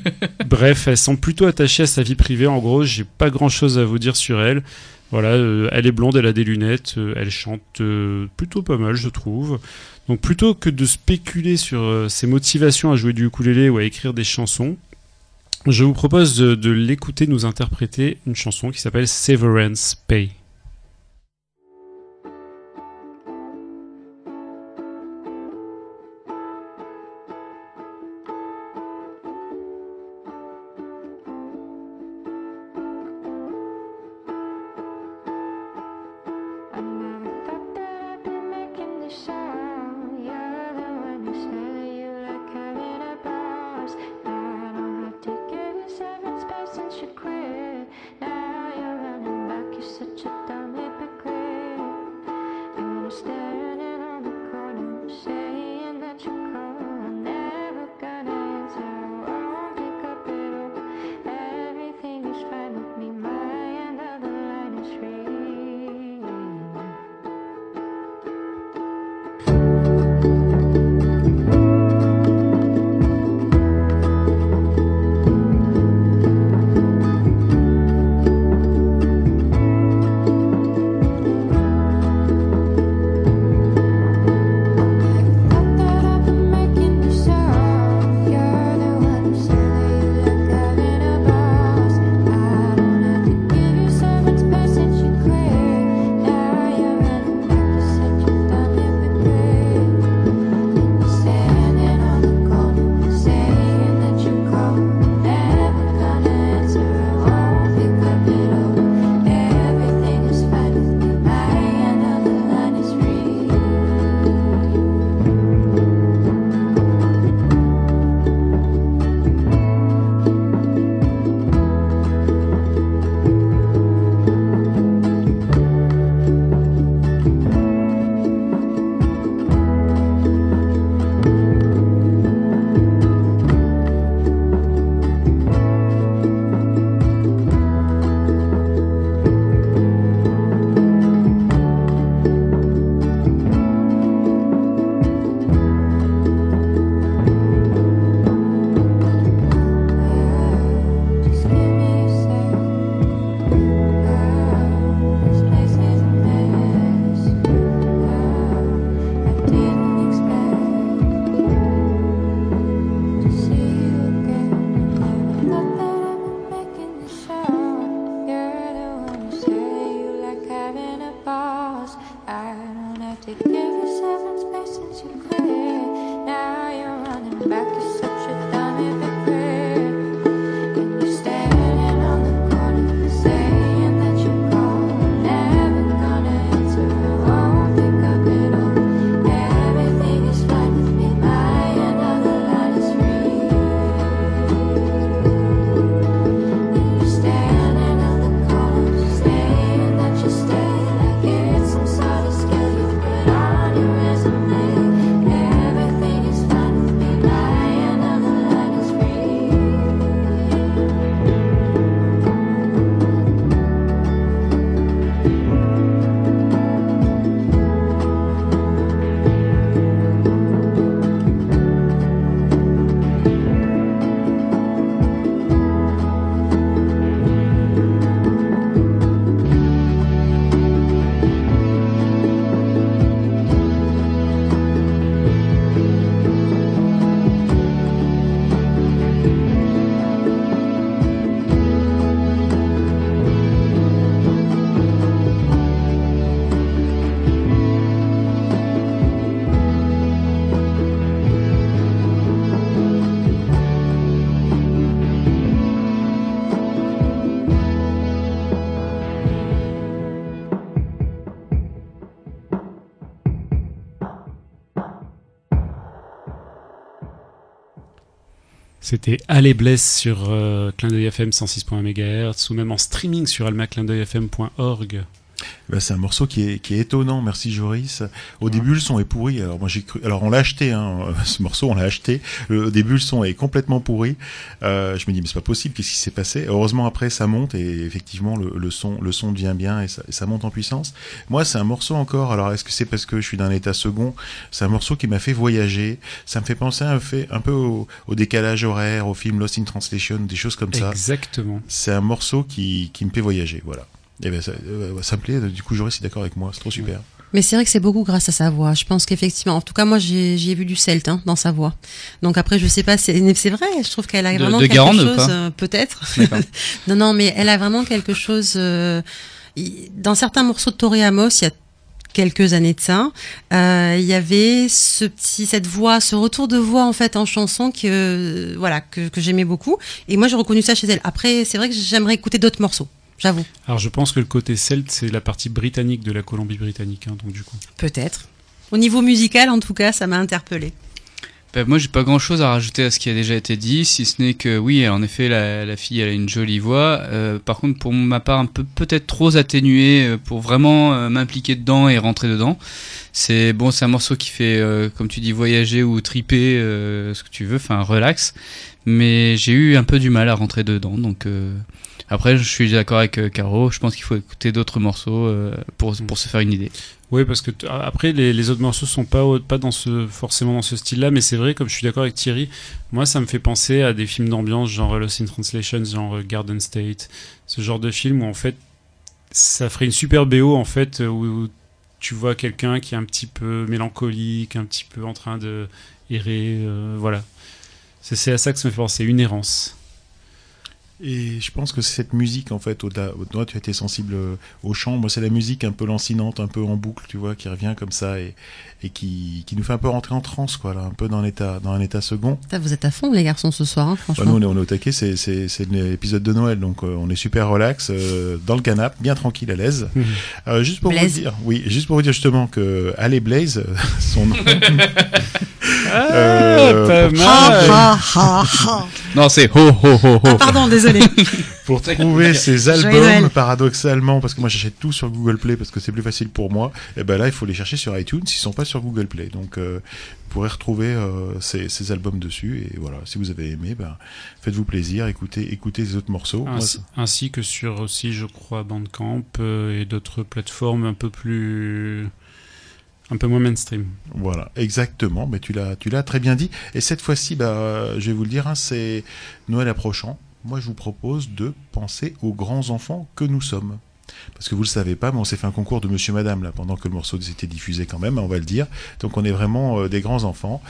Bref, elle semble plutôt attachée à sa vie privée. En gros, j'ai pas grand chose à vous dire sur elle. Voilà, euh, elle est blonde, elle a des lunettes, euh, elle chante euh, plutôt pas mal, je trouve. Donc plutôt que de spéculer sur ses motivations à jouer du ukulélé ou à écrire des chansons, je vous propose de, de l'écouter nous interpréter une chanson qui s'appelle Severance Pay. C'était Allez Bless sur euh, Clin d'œil FM 106.1 MHz ou même en streaming sur almaclindeuilfm.org. Bah, c'est un morceau qui est, qui est étonnant, merci Joris. Au début, le son est pourri. Alors moi j'ai cru. Alors on l'a acheté, hein, ce morceau, on l'a acheté. Le, au début, le son est complètement pourri. Euh, je me dis mais c'est pas possible. Qu'est-ce qui s'est passé? Heureusement après ça monte et effectivement le, le son, le son devient bien et ça, et ça monte en puissance. Moi c'est un morceau encore. Alors est-ce que c'est parce que je suis d'un état second? C'est un morceau qui m'a fait voyager. Ça me fait penser un, fait, un peu au, au décalage horaire, au film Lost in Translation, des choses comme ça. Exactement. C'est un morceau qui, qui me fait voyager. Voilà. Et ben ça, euh, ça me plaît. Du coup Joris est d'accord avec moi. C'est trop super. Mais c'est vrai que c'est beaucoup grâce à sa voix. Je pense qu'effectivement, en tout cas, moi, j'ai j'y ai vu du celte hein, dans sa voix. Donc après, je sais pas, c'est vrai. Je trouve qu'elle a De- vraiment de quelque Garande chose, pas euh, peut-être. Non, non, mais elle a vraiment quelque chose. euh, dans certains morceaux de Tori Amos, il y a quelques années de ça, euh, il y avait ce petit, cette voix, ce retour de voix en fait en chanson que euh, voilà que, que j'aimais beaucoup. Et moi, j'ai reconnu ça chez elle. Après, c'est vrai que j'aimerais écouter d'autres morceaux. J'avoue. Alors je pense que le côté celte, c'est la partie britannique de la Colombie-Britannique. hein, donc du coup. Peut-être. Au niveau musical, en tout cas, ça m'a interpellé. Ben, moi, j'ai pas grand chose à rajouter à ce qui a déjà été dit, si ce n'est que oui, en effet, la, la fille, elle a une jolie voix. Euh, par contre, pour ma part, un peu peut-être trop atténuée euh, pour vraiment euh, m'impliquer dedans et rentrer dedans. C'est bon, c'est un morceau qui fait, euh, comme tu dis, voyager ou triper, euh, ce que tu veux, enfin relax. Mais j'ai eu un peu du mal à rentrer dedans, donc. Euh, Après, je suis d'accord avec euh, Caro. Je pense qu'il faut écouter d'autres morceaux euh, pour pour se faire une idée. Oui, parce que après les, les autres morceaux sont pas pas dans ce forcément dans ce style-là, mais c'est vrai, comme je suis d'accord avec Thierry, moi ça me fait penser à des films d'ambiance genre Lost in Translation, genre Garden State, ce genre de film où en fait ça ferait une super BO en fait où tu vois quelqu'un qui est un petit peu mélancolique, un petit peu en train de errer, euh, voilà. C'est à ça que ça me fait penser, une errance. Et je pense que c'est cette musique, en fait, au-delà, au- toi, tu as été sensible euh, au chant. Moi, c'est la musique un peu lancinante, un peu en boucle, tu vois, qui revient comme ça et, et qui, qui nous fait un peu rentrer en transe, quoi, là, un peu dans l'état, dans un état second. Vous êtes à fond, les garçons, ce soir, hein, Bah, franchement. nous, on est, on est au taquet, c'est, c'est, c'est l'épisode de Noël, donc euh, on est super relax, euh, dans le canapé, bien tranquille, à l'aise. Euh, juste pour Blaze. vous dire, oui, juste pour vous dire justement que Allez Blaze, son nom. Ah, Euh, pas pour- mal. Ha, ha, ha. Non, c'est ho ho ho ho. Ah, pardon, désolé. Pour trouver ces albums, paradoxalement, parce que moi j'achète tout sur Google Play parce que c'est plus facile pour moi, et ben là il faut les chercher sur iTunes, ils sont pas sur Google Play. Donc euh, vous pourrez retrouver euh, ces, ces albums dessus, et voilà, si vous avez aimé, ben, faites-vous plaisir, écoutez, écoutez les autres morceaux. Moi, Ainsi, que sur aussi, je crois, Bandcamp euh, et d'autres plateformes un peu plus. un peu moins mainstream. Voilà, exactement. Mais tu l'as, tu l'as très bien dit. Et cette fois-ci, bah, je vais vous le dire, hein, c'est Noël approchant. Moi, je vous propose de penser aux grands enfants que nous sommes. Parce que vous le savez pas, mais on s'est fait un concours de Monsieur Madame pendant que le morceau était diffusé quand même, hein, on va le dire. Donc on est vraiment euh, des grands enfants.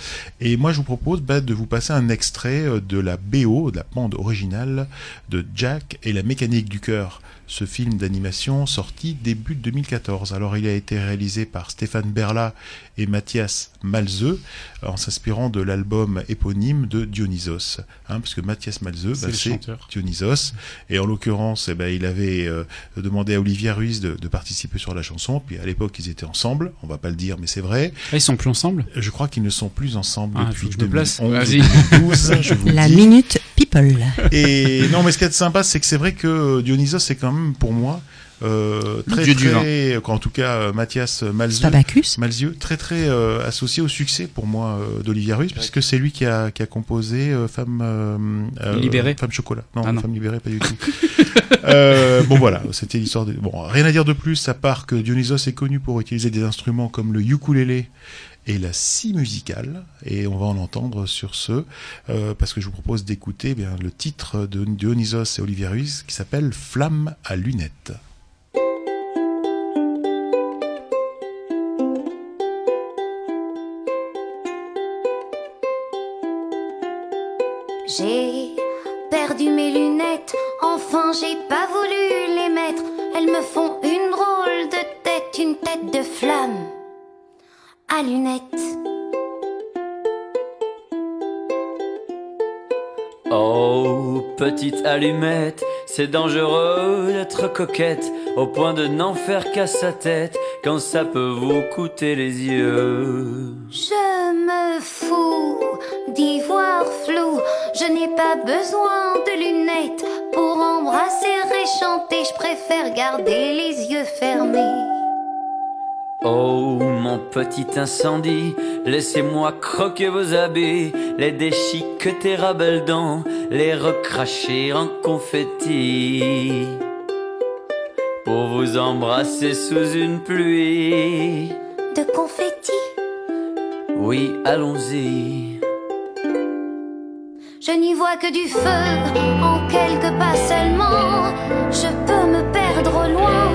Et moi je vous propose bah, de vous passer un extrait euh, de la BO, de la bande originale de Jack et la mécanique du cœur. Ce film d'animation sorti début 2014. Alors il a été réalisé par Stéphane Berla et Mathias Malzeux en s'inspirant de l'album éponyme de Dionysos. Hein, parce que Mathias Malzeux, C'est bah, c'est. Dionysos. Et en l'occurrence, eh ben, il avait euh, demandé à Olivia Ruiz de, de participer sur la chanson. Puis à l'époque, ils étaient ensemble. On va pas le dire, mais c'est vrai. Ah, ils sont plus ensemble? Je crois qu'ils ne sont plus ensemble Ah, depuis faut que je me place. 2011, Vas-y. 2012, je vous La dis. minute people. Et non, mais ce qui est sympa, c'est que c'est vrai que Dionysos, c'est quand même pour moi euh, très Dieu du très, en tout cas euh, Mathias C'est Malzeux, pas Bacchus Malzieu, très très euh, associé au succès pour moi euh, d'Olivia Ruiz, puisque c'est lui qui a, qui a composé euh, Femme euh, euh, Libérée Femme Chocolat. Non, Ah non. Femme Libérée, pas du tout. Euh, bon voilà, c'était l'histoire de. Bon, rien à dire de plus, à part que Dionysos est connu pour utiliser des instruments comme le ukulélé et la scie musicale, et on va en entendre sur ce, euh, parce que je vous propose d'écouter eh le titre de Dionysos et Olivia Ruiz qui s'appelle Flamme à lunettes. J'ai perdu mes lunettes, enfin j'ai pas voulu les mettre. Elles me font une drôle de tête, une tête de flamme à lunettes. Oh, petite allumette, c'est dangereux d'être coquette, au point de n'en faire qu'à sa tête, quand ça peut vous coûter les yeux. Je me fous d'ivoire flou. Je n'ai pas besoin de lunettes pour embrasser et chanter. Je préfère garder les yeux fermés. Oh, mon petit incendie, laissez-moi croquer vos habits, les déchiqueter à belles dents, les recracher en confetti. Pour vous embrasser sous une pluie. De confetti, Oui, allons-y. je n'y vois que du feu en quelques pas seulement. Je peux me perdre loin,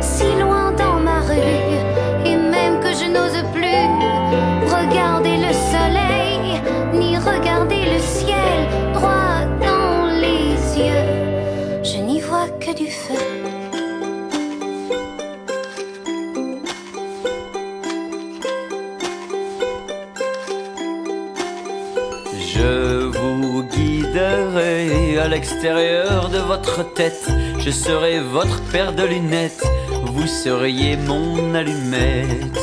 si loin et même que je n'ose plus regarder le soleil, ni regarder le ciel droit dans les yeux. Je n'y vois que du feu. Je vous guiderai à l'extérieur de votre tête. Je serai votre paire de lunettes. Vous seriez mon allumette.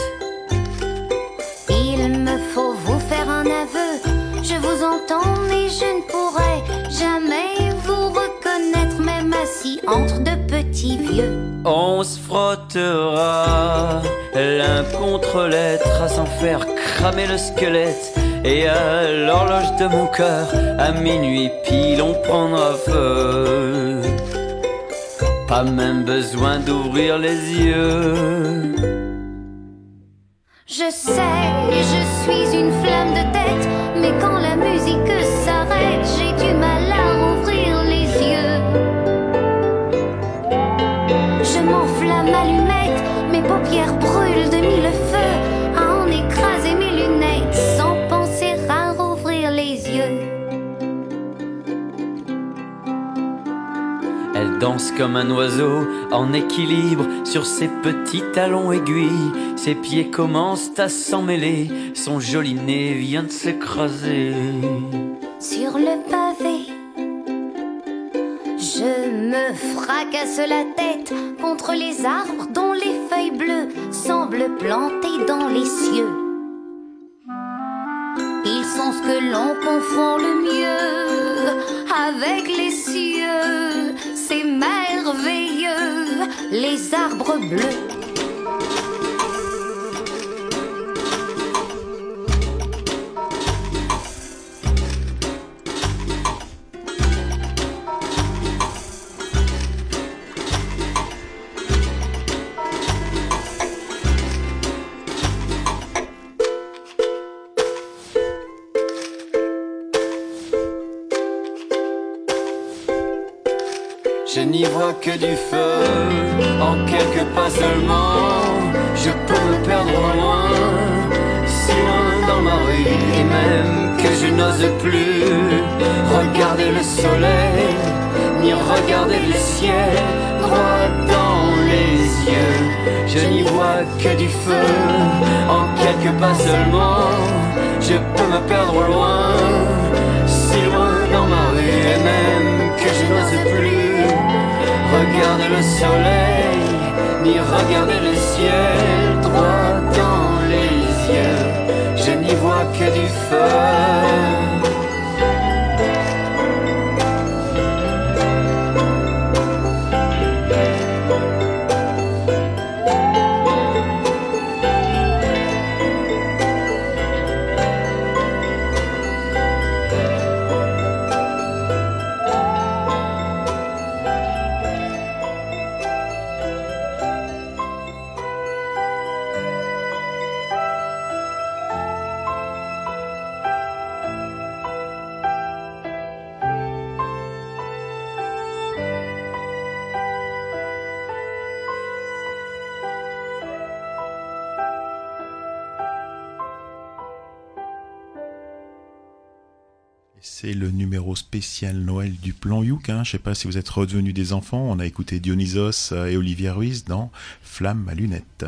Il me faut vous faire un aveu. Je vous entends, mais je ne pourrai jamais vous reconnaître, même assis entre de petits vieux. On se frottera l'un contre l'être à s'en faire cramer le squelette. Et à l'horloge de mon cœur, à minuit pile, on prendra feu. Pas même besoin d'ouvrir les yeux. Je sais, je suis une flamme de tête, mais quand la musique s'arrête, j'ai du mal à rouvrir les yeux. Je m'enflamme allumette, mes paupières brûlent de mille feux, danse comme un oiseau en équilibre sur ses petits talons aiguilles. Ses pieds commencent à s'en mêler, son joli nez vient de s'écraser. sur le pavé. Je me fracasse la tête contre les arbres dont les feuilles bleues semblent plantées dans les cieux. Ils sont ce que l'on confond le mieux avec les cieux. C'est merveilleux, les arbres bleus. Que du feu, en quelques pas seulement. Je peux me perdre loin, si loin dans ma rue, et même que je n'ose plus regarder le soleil, ni regarder le ciel droit dans les yeux. Je n'y vois que du feu, en quelques pas seulement. Je peux me perdre loin, le soleil, ni regarder le ciel droit dans les yeux. Je n'y vois que du feu. Spécial Noël du plan Youk. Hein. Je sais pas si vous êtes redevenus des enfants. On a écouté Dionysos euh, et Olivia Ruiz dans Flamme à lunettes.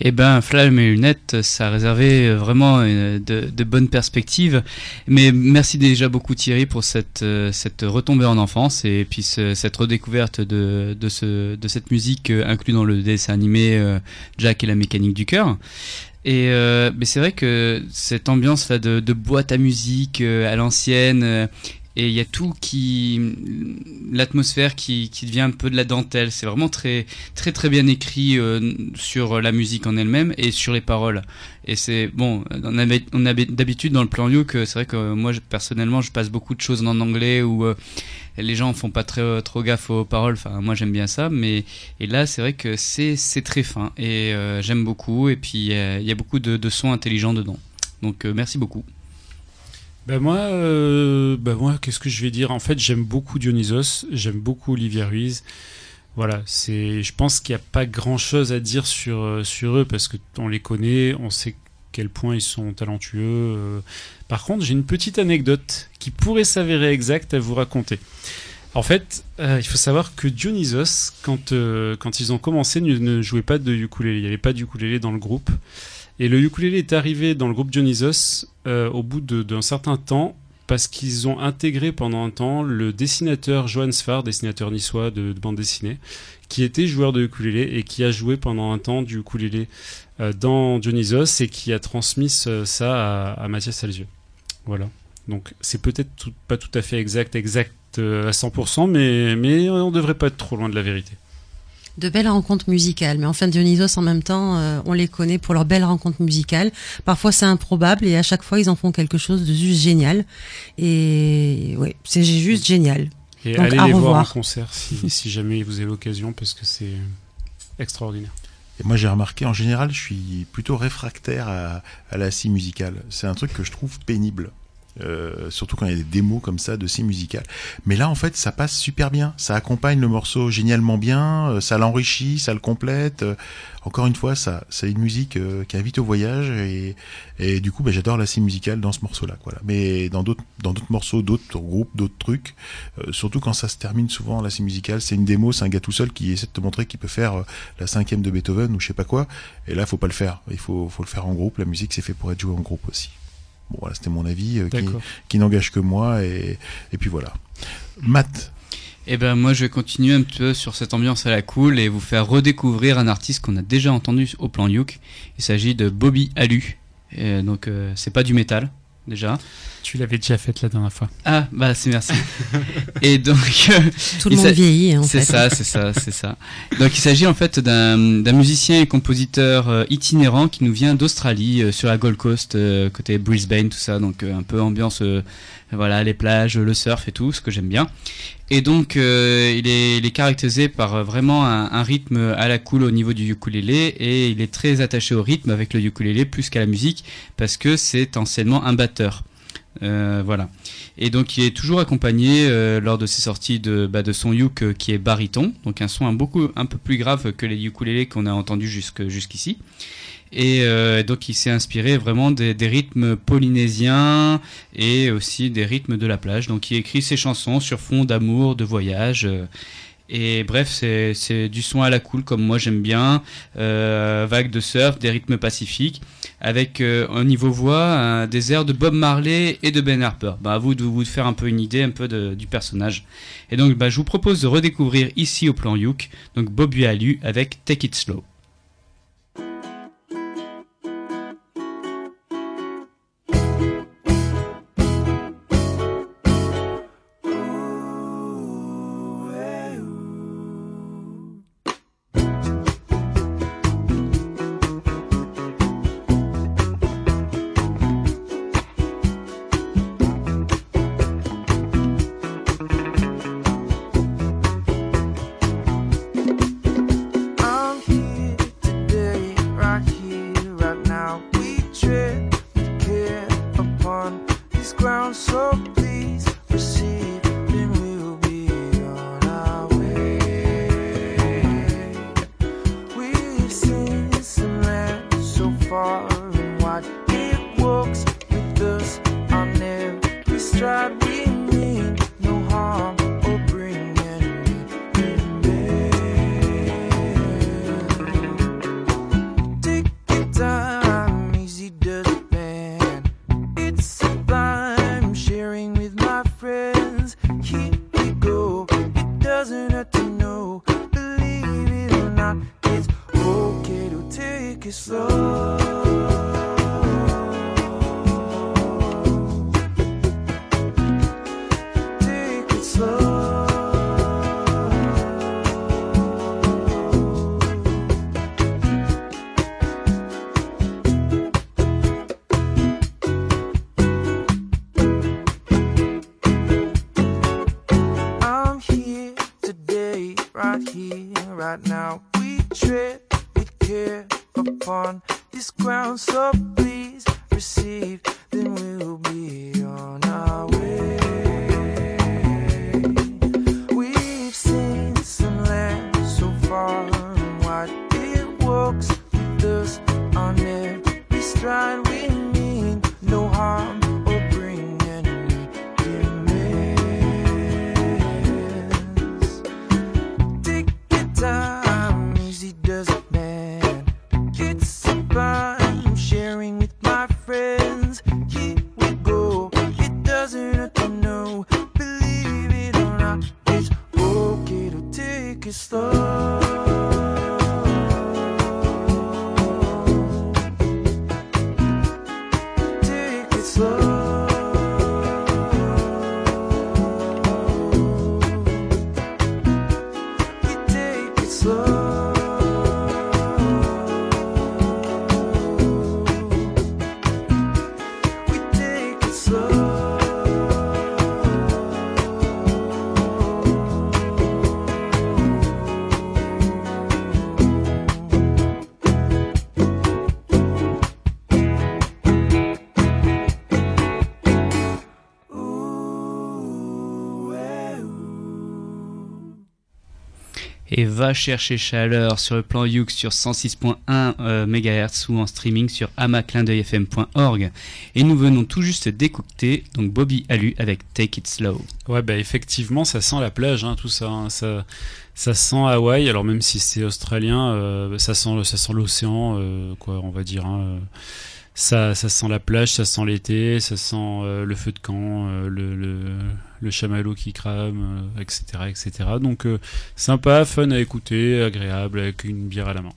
Eh ben, Flamme et lunettes, ça euh, vraiment de, bonnes perspectives. Mais merci déjà beaucoup Thierry pour cette, euh, cette retombée en enfance et puis ce- cette redécouverte de, de, ce, de cette musique euh, inclue dans le dessin animé Jack et la mécanique du cœur. Et mais c'est vrai que cette ambiance là de, boîte à musique à l'ancienne, et il y a tout qui, l'atmosphère qui, qui devient un peu de la dentelle. C'est vraiment très très très bien écrit euh, sur la musique en elle-même et sur les paroles. Et c'est bon, on a, on a d'habitude dans le plan You que c'est vrai que moi personnellement je passe beaucoup de choses en anglais où euh, les gens font pas très trop gaffe aux paroles. Enfin moi j'aime bien ça, mais et là c'est vrai que c'est c'est très fin et euh, j'aime beaucoup. Et puis il y a beaucoup de, de sons intelligents dedans. Donc merci beaucoup. Bah moi, euh, bah moi, qu'est-ce que je vais dire? En fait, j'aime beaucoup Dionysos, j'aime beaucoup Olivia Ruiz. Voilà, c'est, je pense qu'il n'y a pas grand-chose à dire sur euh, sur eux parce que on les connaît, on sait quel point ils sont talentueux. euh. Par contre, j'ai une petite anecdote qui pourrait s'avérer exacte à vous raconter. En fait, il faut savoir que Dionysos, quand quand ils ont commencé, ne, ne jouait pas de ukulélé. Il n'y avait pas d'ukulélé dans le groupe. Et le ukulélé est arrivé dans le groupe Dionysos euh, au bout d'un certain temps parce qu'ils ont intégré pendant un temps le dessinateur Johan Sfar, dessinateur niçois de, de bande dessinée, qui était joueur de ukulélé et qui a joué pendant un temps du ukulélé euh, dans Dionysos et qui a transmis ça à, Mathias Salzieux. Voilà. Donc c'est peut-être pas tout à fait exact, exact euh, à 100%, mais, mais on devrait pas être trop loin de la vérité. De belles rencontres musicales, mais enfin Dionysos en même temps, euh, on les connaît pour leurs belles rencontres musicales. Parfois c'est improbable et à chaque fois ils en font quelque chose de juste génial. Et ouais, c'est juste génial. Et Donc, allez à les voir en concert si, si jamais vous avez l'occasion parce que c'est extraordinaire. Et moi, j'ai remarqué, en général, je suis plutôt réfractaire à, à la scie musicale. C'est un truc que je trouve pénible. Euh, surtout quand il y a des démos comme ça de scie musicale. Mais là, en fait, ça passe super bien. Ça accompagne le morceau génialement bien, euh, ça l'enrichit, ça le complète. Euh, encore une fois, ça, c'est une musique qui invite au voyage et, du coup, bah, j'adore la scie musicale dans ce morceau-là. Mais dans d'autres, morceaux, d'autres groupes, d'autres trucs, surtout quand ça se termine souvent la scie musicale, c'est une démo, c'est un gars tout seul qui essaie de te montrer qu'il peut faire la cinquième de Beethoven ou je sais pas quoi. Et là, faut pas le faire. Il faut, faut le faire en groupe. La musique, c'est fait pour être joué en groupe aussi. Bon, voilà, c'était mon avis euh, qui, n'engage que moi. Et, et puis voilà. Matt, Et ben moi je vais continuer un petit peu sur cette ambiance à la cool et vous faire redécouvrir un artiste qu'on a déjà entendu au plan Youk. Il s'agit de Bobby Alu. Et donc euh, c'est pas du métal déjà. Tu l'avais déjà faite la dernière fois. Ah bah c'est merci. et donc euh, Tout le monde vieillit, hein, en C'est fait. ça, c'est ça, c'est ça. Donc il s'agit en fait d'un d'un musicien et compositeur euh, itinérant qui nous vient d'Australie, euh, sur la Gold Coast, euh, côté Brisbane, tout ça, donc euh, un peu ambiance, euh, voilà, les plages, le surf et tout, ce que j'aime bien. Et donc euh, il, est, caractérisé par euh, vraiment un, rythme à la cool au niveau du ukulélé et il est très attaché au rythme avec le ukulélé plus qu'à la musique parce que c'est anciennement un batteur. Euh, voilà. Et donc il est toujours accompagné lors de ses sorties de, bah, de son uk euh, qui est baryton, donc un son un, beaucoup, un peu plus grave que les ukulélés qu'on a entendus jusqu'ici. Et euh, donc il s'est inspiré vraiment des, des rythmes polynésiens et aussi des rythmes de la plage. Donc il écrit ses chansons sur fond d'amour, de voyage. euh, et bref, c'est du son à la cool comme moi j'aime bien, euh, vague de surf, des rythmes pacifiques, avec euh, au niveau voix un- des airs de Bob Marley et de Ben Harper. Bah, à vous de vous faire un peu une idée un peu de- du personnage. Et donc bah, je vous propose de redécouvrir ici au plan Youk, donc Bob Alu avec Take It Slow. Right now. We tread with care upon this ground, so please receive, then we'll be Va chercher chaleur sur le plan Youx sur 106.1 euh, MHz ou en streaming sur amaclindeuilfm.org. Et nous venons tout juste d'écouter donc Bobby Alu avec Take It Slow. Ouais, bah effectivement, ça sent la plage, hein, tout ça. hein. Ça, ça sent Hawaï. Alors même si c'est australien, euh, ça sent, ça sent l'océan, euh, quoi, on va dire. hein. Ça, ça sent la plage, ça sent l'été, ça sent euh, le feu de camp, euh, le, le, le chamallow qui crame, euh, etc., etc. Donc sympa, fun à écouter, agréable, avec une bière à la main.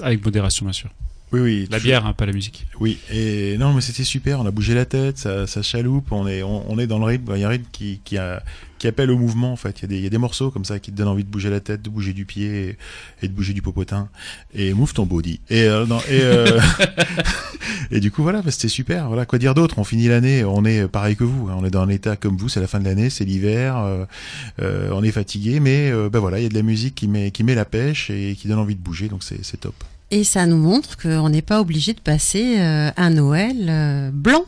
Avec modération, bien sûr. Oui, oui. La toujours- bière, hein, pas la musique. Oui, et non, mais c'était super. On a bougé la tête, ça, ça chaloupe. On est, on, on est dans le rythme. Il y a un rythme qui, qui, a, qui appelle au mouvement. En fait, il y, a des, il y a des morceaux comme ça qui te donnent envie de bouger la tête, de bouger du pied et, et de bouger du popotin. Et move ton body. Et euh, non, et, euh, et du coup voilà, bah, c'était super. Voilà, quoi dire d'autre? On finit l'année, on est pareil que vous. hein. On est dans un état comme vous. C'est la fin de l'année, c'est l'hiver. euh, on est fatigué, mais ben voilà, il y a de la musique qui met, qui met la pêche et qui donne envie de bouger. Donc c'est c'est top. Et ça nous montre qu'on n'est pas obligé de passer euh, un Noël euh, blanc.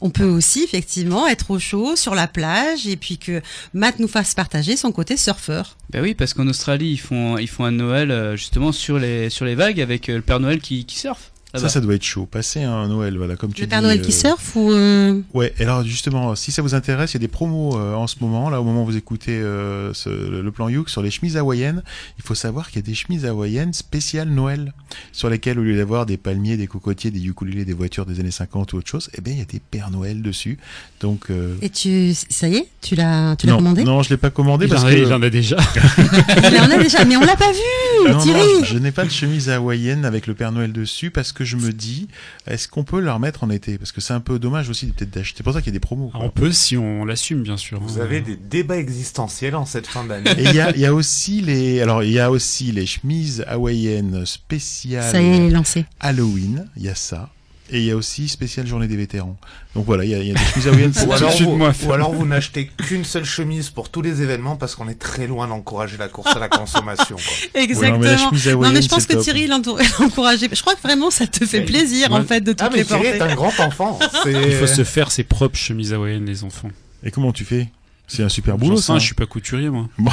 On peut aussi effectivement être au chaud sur la plage et puis que Matt nous fasse partager son côté surfeur. Ben oui, parce qu'en Australie, ils font, ils font un Noël euh, justement sur les, sur les vagues avec le Père Noël qui, qui surfe. Ça, ça doit être chaud. Passer un Noël, voilà, comme tu Le dis. Père Noël qui euh, surfe ou euh, Ouais, et alors justement, si ça vous intéresse, il y a des promos euh, en ce moment, là au moment où vous écoutez euh, ce- le, plan Youk sur les chemises hawaïennes. Il faut savoir qu'il y a des chemises hawaïennes spéciales Noël, sur lesquelles au lieu d'avoir des palmiers, des cocotiers, des ukulélés, des voitures des années 50 ou autre chose, eh bien il y a des Pères Noël dessus. Donc euh, et tu ça y est, tu l'as tu l'as non, commandé non, je l'ai pas commandé Il parce que il en a déjà. Il en a déjà mais on l'a pas vu non, Thierry. non, je n'ai pas de chemise hawaïenne avec le Père Noël dessus parce que je me dis, est-ce qu'on peut la remettre en été? Parce que c'est un peu dommage aussi peut-être d'acheter. C'est pour ça qu'il y a des promos. quoi. On peut si on l'assume, bien sûr. Vous hein. avez des débats existentiels en cette fin d'année. Et il y a, il y a aussi les, alors il y a aussi les chemises hawaïennes spéciales Ça y est, il est lancé. Halloween. Il y a ça. Et il y a aussi spéciale journée des vétérans. Donc voilà, il y a, il y a des chemises hawaïennes. Ou pour- alors, vous, moi, ou alors vous n'achetez qu'une seule chemise pour tous les événements parce qu'on est très loin d'encourager la course à la consommation. quoi. Exactement. Ouais, non, mais la chemise non hawaïenne, mais je pense que top. Thierry l'encourageait. Je crois que vraiment ça te fait Mais- plaisir Ouais. en fait de toutes Ah mais les Thierry porter. est un grand enfant. Il faut se faire ses propres chemises hawaïennes, les enfants. Et comment tu fais? C'est un super boulot ça. rien, je suis pas couturier, moi. Bon.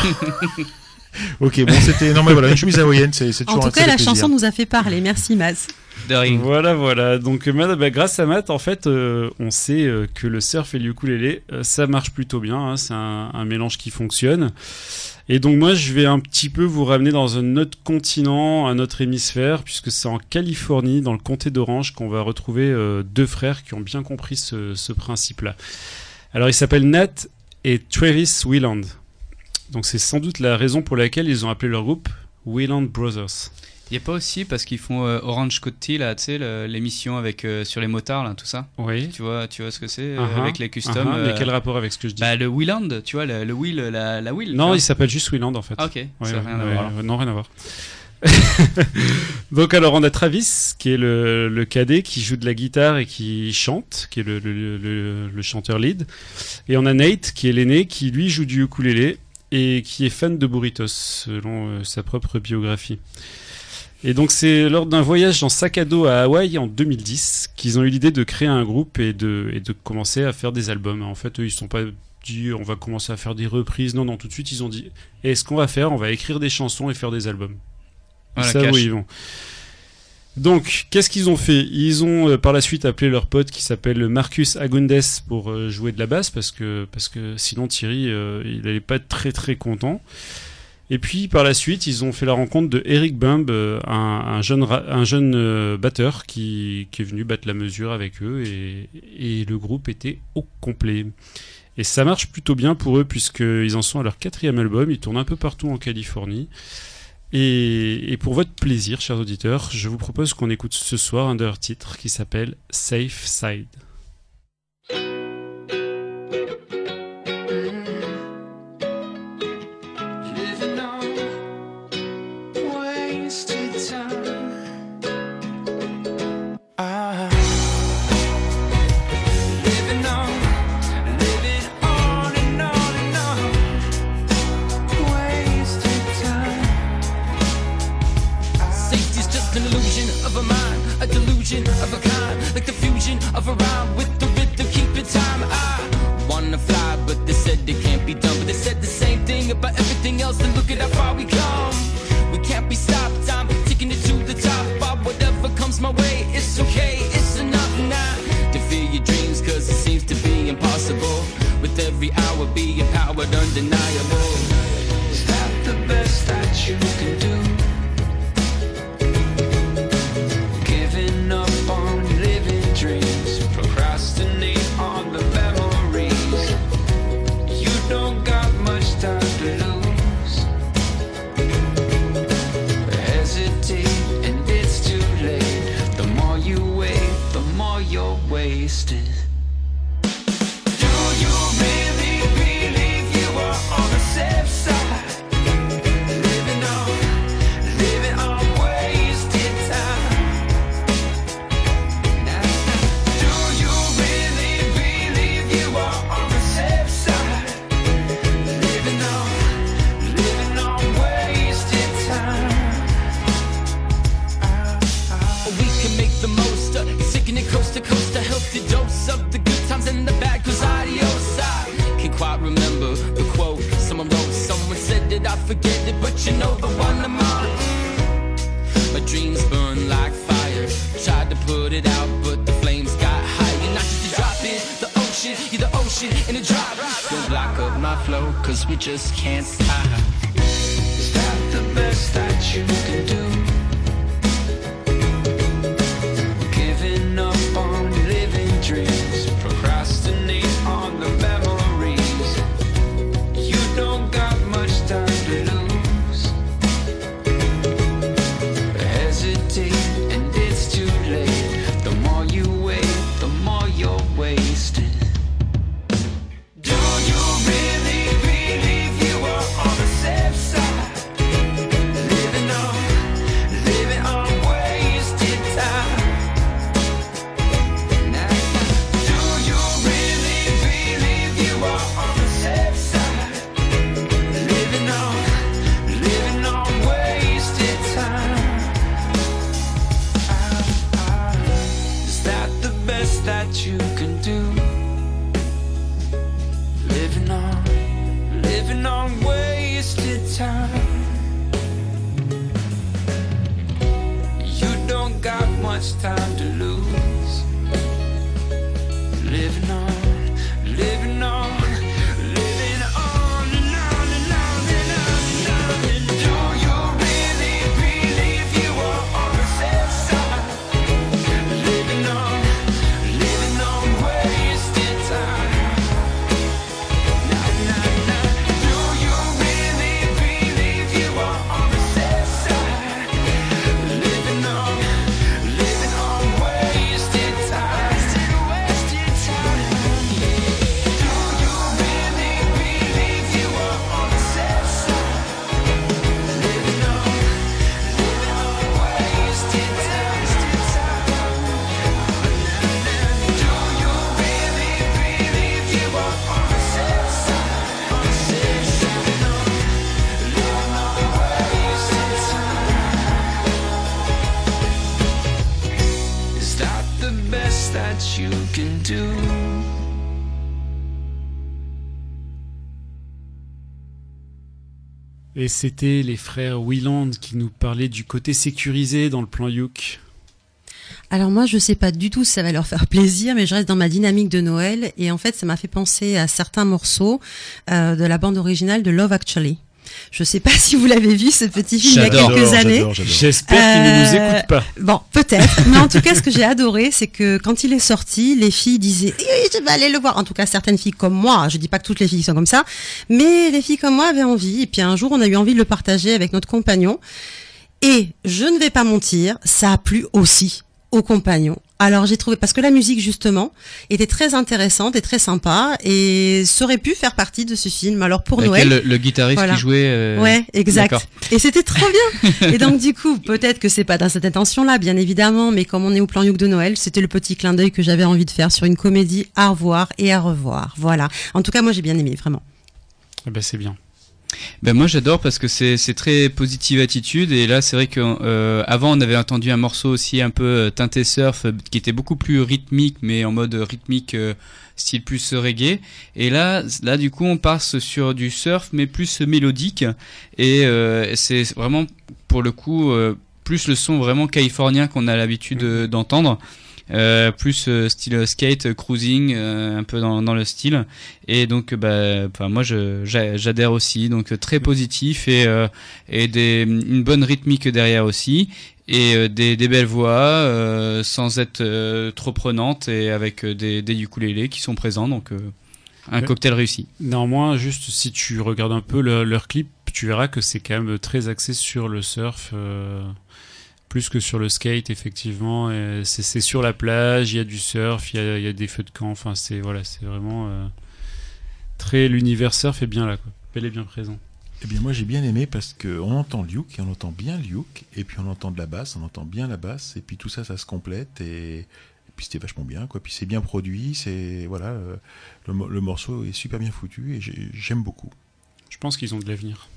ok, bon c'était, non mais voilà, une chemise hawaïenne, c'est c'est En toujours tout cas, la plaisir. chanson nous a fait parler. Merci Maz. De rien. Voilà, voilà. Donc, euh, Matt, bah, grâce à Matt, en fait, euh, on sait euh, que le surf et le ukulélé, euh, ça marche plutôt bien. hein. c'est un, un mélange qui fonctionne. Et donc, moi, je vais un petit peu vous ramener dans un autre continent, un autre hémisphère, puisque c'est en Californie, dans le comté d'Orange, qu'on va retrouver euh, deux frères qui ont bien compris ce, ce principe-là. Alors, ils s'appellent Nat et Travis Wheeland. Donc, c'est sans doute la raison pour laquelle ils ont appelé leur groupe Wheeland Brothers. Il y a pas aussi parce qu'ils font euh, Orange County là, tu sais, l'émission avec euh, sur les motards là, tout ça. Oui. Tu vois, tu vois ce que c'est euh, Uh-huh, avec les customs. uh-huh. Mais euh, quel rapport avec ce que je dis Bah le Wheeland, tu vois, le, le wheel, la, la wheel. Non, il s'appelle juste Wheeland en fait. Ah, ok, Ouais, ça ouais, rien à voir. non, rien à voir. Donc alors on a Travis qui est le, le cadet qui joue de la guitare et qui chante, qui est le- le chanteur lead. Et on a Nate qui est l'aîné qui lui joue du ukulélé et qui est fan de burritos, selon euh, sa propre biographie. Et donc c'est lors d'un voyage en sac à dos à Hawaï en 2010 qu'ils ont eu l'idée de créer un groupe et de, et de commencer à faire des albums. En fait, eux, ils ne sont pas dit on va commencer à faire des reprises. Non, non, tout de suite ils ont dit et ce qu'on va faire, on va écrire des chansons et faire des albums. Savent cash. où ils vont. Donc, qu'est-ce qu'ils ont fait? Ils ont euh, par la suite appelé leur pote qui s'appelle Marcus Agundes pour euh, jouer de la basse parce que sinon Thierry euh, il allait pas être très très content. Et puis par la suite, ils ont fait la rencontre de Eric Bumb, un, un jeune batteur qui qui est venu battre la mesure avec eux et et le groupe était au complet. Et ça marche plutôt bien pour eux puisqu'ils en sont à leur quatrième album. Ils tournent un peu partout en Californie. Et, pour votre plaisir, chers auditeurs, je vous propose qu'on écoute ce soir un de leurs titres qui s'appelle Safe Side. Like the fusion of a rhyme with the rhythm, keeping time. I wanna fly, but they said it can't be done. But they said the same thing about everything else, and look at how far we come. We can't be stopped, I'm taking it to the top. But whatever comes my way, it's okay, it's enough now. To fear your dreams, cause it seems to be impossible. With every hour being powered, undeniable. Is that the best that you can do? Et c'était les frères Wieland qui nous parlaient du côté sécurisé dans le plan Youk. Alors moi, je sais pas du tout si ça va leur faire plaisir, mais je reste dans ma dynamique de Noël et en fait, ça m'a fait penser à certains morceaux euh, de la bande originale de Love Actually. Je sais pas si vous l'avez vu ce petit film il y a quelques années. J'espère qu'ils ne nous Euh, écoutent pas. Bon, peut-être. Mais en tout cas, ce que j'ai adoré, c'est que quand il est sorti, les filles disaient oui, oui, je vais aller le voir. En tout cas, certaines filles comme moi. Je dis pas que toutes les filles sont comme ça, mais les filles comme moi avaient envie. Et puis un jour, on a eu envie de le partager avec notre compagnon. Et je ne vais pas mentir, ça a plu aussi aux compagnons. Alors j'ai trouvé parce que la musique justement était très intéressante et très sympa et ça aurait pu faire partie de ce film. Alors pour Avec Noël, le, le guitariste Voilà. qui jouait. euh, Ouais, exact. Et c'était trop bien. et donc du coup, peut-être que c'est pas dans cette intention-là, bien évidemment, mais comme on est au plan Youk de Noël, c'était le petit clin d'œil que j'avais envie de faire sur une comédie à revoir et à revoir. Voilà. En tout cas, moi j'ai bien aimé, vraiment. Eh ben, c'est bien. Ben moi j'adore parce que c'est c'est très positive attitude. Et là c'est vrai que euh, avant on avait entendu un morceau aussi un peu euh, teinté surf euh, qui était beaucoup plus rythmique mais en mode rythmique euh, style plus reggae. Et là là du coup on passe sur du surf mais plus mélodique. Et euh, c'est vraiment pour le coup plus le son vraiment californien qu'on a l'habitude euh, d'entendre euh, plus euh, style skate, euh, cruising, euh, un peu dans, dans le style. Et donc, bah, moi, j'adhère aussi. Donc, très positif et, et des, une bonne rythmique derrière aussi. Et des, des belles voix, euh, sans être euh, trop prenantes et avec des, des ukulélés qui sont présents. Donc, euh, un Ouais. cocktail réussi. Néanmoins, juste si tu regardes un peu le- leur clip, tu verras que c'est quand même très axé sur le surf, plus que sur le skate, effectivement. Et C'est c'est sur la plage, il y a du surf, il y a, il y a des feux de camp. Enfin, c'est voilà, c'est vraiment euh, très l'univers surf est bien là, quoi. Elle est bien présent. Eh bien, moi, j'ai bien aimé parce qu'on entend Luke et on entend bien Luke, et puis on entend de la basse, on entend bien la basse, et puis tout ça, ça se complète, et, et puis c'était vachement bien, quoi. Puis c'est bien produit, c'est voilà, le, mo- le morceau est super bien foutu, et j'ai- j'aime beaucoup. Je pense qu'ils ont de l'avenir.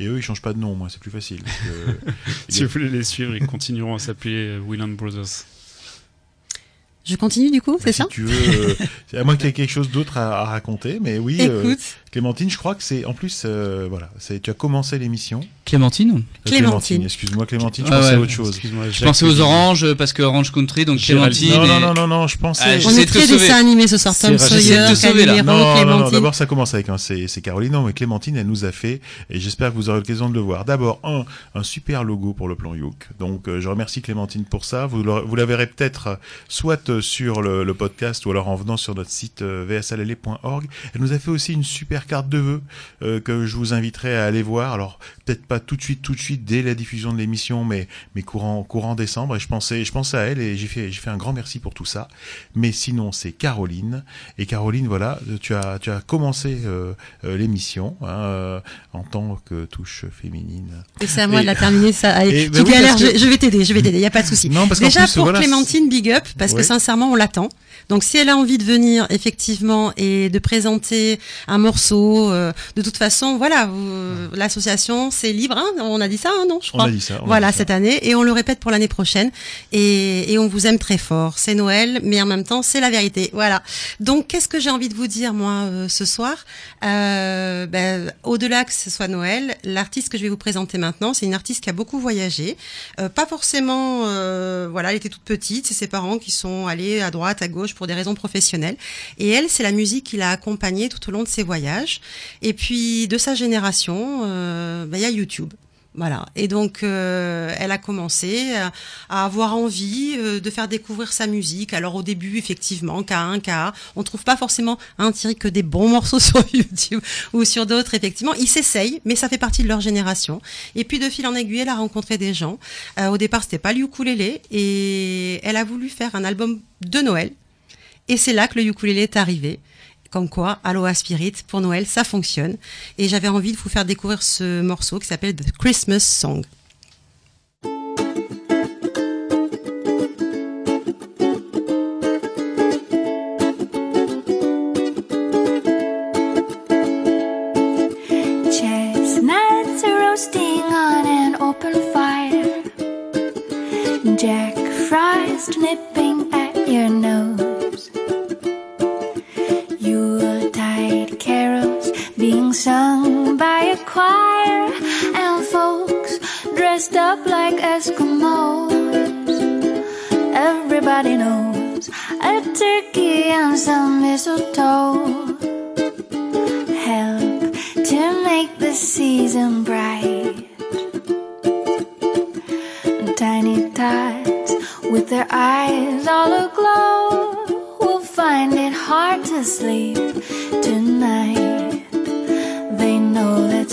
Et eux, ils changent pas de nom, moi, c'est plus facile. parce que- Si vous voulez les suivre, ils continueront à s'appeler euh, Wieland Brothers. Je continue du coup, c'est si ça tu veux, euh, à moins que tu aies quelque chose d'autre à, à raconter, mais oui, euh, Écoute, Clémentine, je crois que c'est en plus, euh, voilà, c'est tu as commencé l'émission. Clémentine Euh, Clémentine. excuse-moi Clémentine, je Ah pensais ouais. à autre chose. Je pensais aux oranges parce que Orange Country, donc. Clémentine. Non, et- non, non, non, non, je pensais. Ah, on est très dessin animé ce soir. C'est Tom. Sawyer. Calimero, Non, non, non, Clémentine. d'abord ça commence avec un, c'est c'est Caroline, non, mais Clémentine, elle nous a fait, et j'espère que vous aurez l'occasion de le voir. D'abord, un, un super logo pour le plan Youk. Donc, euh, je remercie Clémentine pour ça. Vous, la verrez peut-être soit sur le, le podcast ou alors en venant sur notre site euh, vsll.org. Elle nous a fait aussi une super carte de vœux euh, que je vous inviterai à aller voir. Alors, peut-être pas tout de suite, tout de suite dès la diffusion de l'émission, mais, mais courant, courant décembre. Et je pensais, je pensais à elle et j'ai fait, j'ai fait un grand merci pour tout ça. Mais sinon, c'est Caroline. Et Caroline, voilà, tu as, tu as commencé euh, euh, l'émission hein, en tant que touche féminine. Et c'est à moi Et- de la terminer ça. Allez, tu bah oui, galères, parce que- je, je vais t'aider, je vais t'aider, il y a pas de souci. Non, parce qu'en Déjà plus, pour voilà, Clémentine, big up, parce Ouais. que sincèrement, on l'attend. Donc si elle a envie de venir effectivement et de présenter un morceau, euh, de toute façon, voilà, l'association c'est libre, hein, on a dit ça, hein, non, je On crois. a dit ça. on a Voilà, dit ça. cette année, et on le répète pour l'année prochaine. Et, et on vous aime très fort. C'est Noël, mais en même temps, c'est la vérité. Voilà. Donc, qu'est-ce que j'ai envie de vous dire, moi, euh, ce soir? Euh, ben, Au-delà que ce soit Noël, l'artiste que je vais vous présenter maintenant, c'est une artiste qui a beaucoup voyagé. Euh, pas forcément, euh, voilà, elle était toute petite, c'est ses parents qui sont allés à droite, à gauche pour des raisons professionnelles. Et elle, c'est la musique qui l'a accompagnée tout au long de ses voyages. Et puis, de sa génération, euh, ben, il y a YouTube. Voilà. Et donc, euh, elle a commencé à, à avoir envie euh, de faire découvrir sa musique. Alors, au début, effectivement, K1, K, on trouve pas forcément un tiré que des bons morceaux sur YouTube ou sur d'autres. Effectivement, ils s'essayent, mais ça fait partie de leur génération. Et puis, de fil en aiguille, elle a rencontré des gens. Euh, au départ, c'était pas le ukulélé, et elle a voulu faire un album de Noël. Et c'est là que le ukulélé est arrivé. Comme quoi, Aloha Spirit, pour Noël, ça fonctionne. Et j'avais envie de vous faire découvrir ce morceau qui s'appelle The Christmas Song. Nipping at your nose. Sung by a choir, and folks dressed up like Eskimos. Everybody knows a turkey and some mistletoe help to make the season bright. Tiny tots with their eyes all aglow will find it hard to sleep tonight.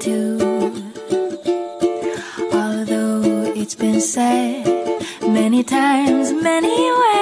92. Although it's been said many times, many ways,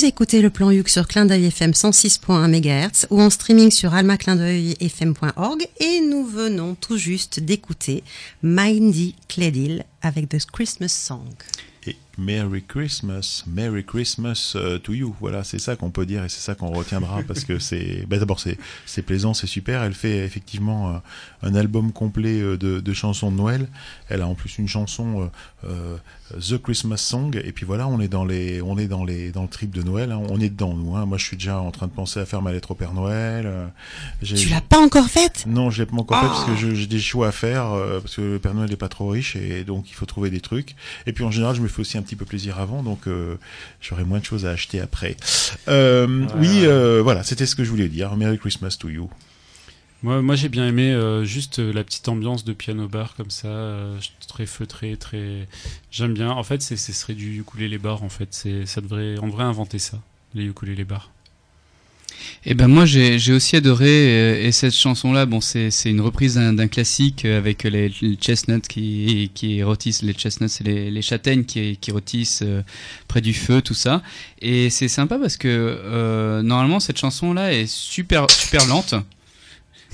Vous écoutez le plan Youk sur Clin d'œil FM 106.1 MHz ou en streaming sur almaclindeuilfm.org et nous venons tout juste d'écouter Mindy Cledil avec The Christmas Song. Et Merry Christmas, Merry Christmas euh, to you. Voilà, c'est ça qu'on peut dire et c'est ça qu'on retiendra parce que c'est. ben, D'abord, c'est c'est plaisant, c'est super. Elle fait effectivement euh, un album complet euh, de, de chansons de Noël. Elle a en plus une chanson euh, The Christmas Song. Et puis voilà, on est dans les, on est dans les, dans le trip de Noël. hein. On est dedans nous. Hein. Moi, je suis déjà en train de penser à faire ma lettre au Père Noël. euh, Tu l'as pas encore faite? Non, je l'ai pas encore fait parce Oh. que j'ai des choix à faire euh, parce que le Père Noël n'est pas trop riche et donc il faut trouver des trucs. Et puis en général, je me fais aussi un petit peu plaisir avant, donc euh, j'aurai moins de choses à acheter après. Euh, Oui, euh, voilà, c'était ce que je voulais dire. Merry Christmas to you. Moi, j'ai bien aimé euh, juste euh, la petite ambiance de piano bar comme ça, euh, très feutré, très. J'aime bien. En fait, ce serait du ukulélé bar. En fait, ça devrait, on devrait inventer ça, les ukulélé bars. Et ben moi j'ai aussi adoré et cette chanson là bon c'est une reprise d'un classique avec les, chestnuts qui qui rôtissent les chestnuts c'est les, châtaignes qui qui rôtissent près du feu tout ça et c'est sympa parce que normalement cette chanson là est super super lente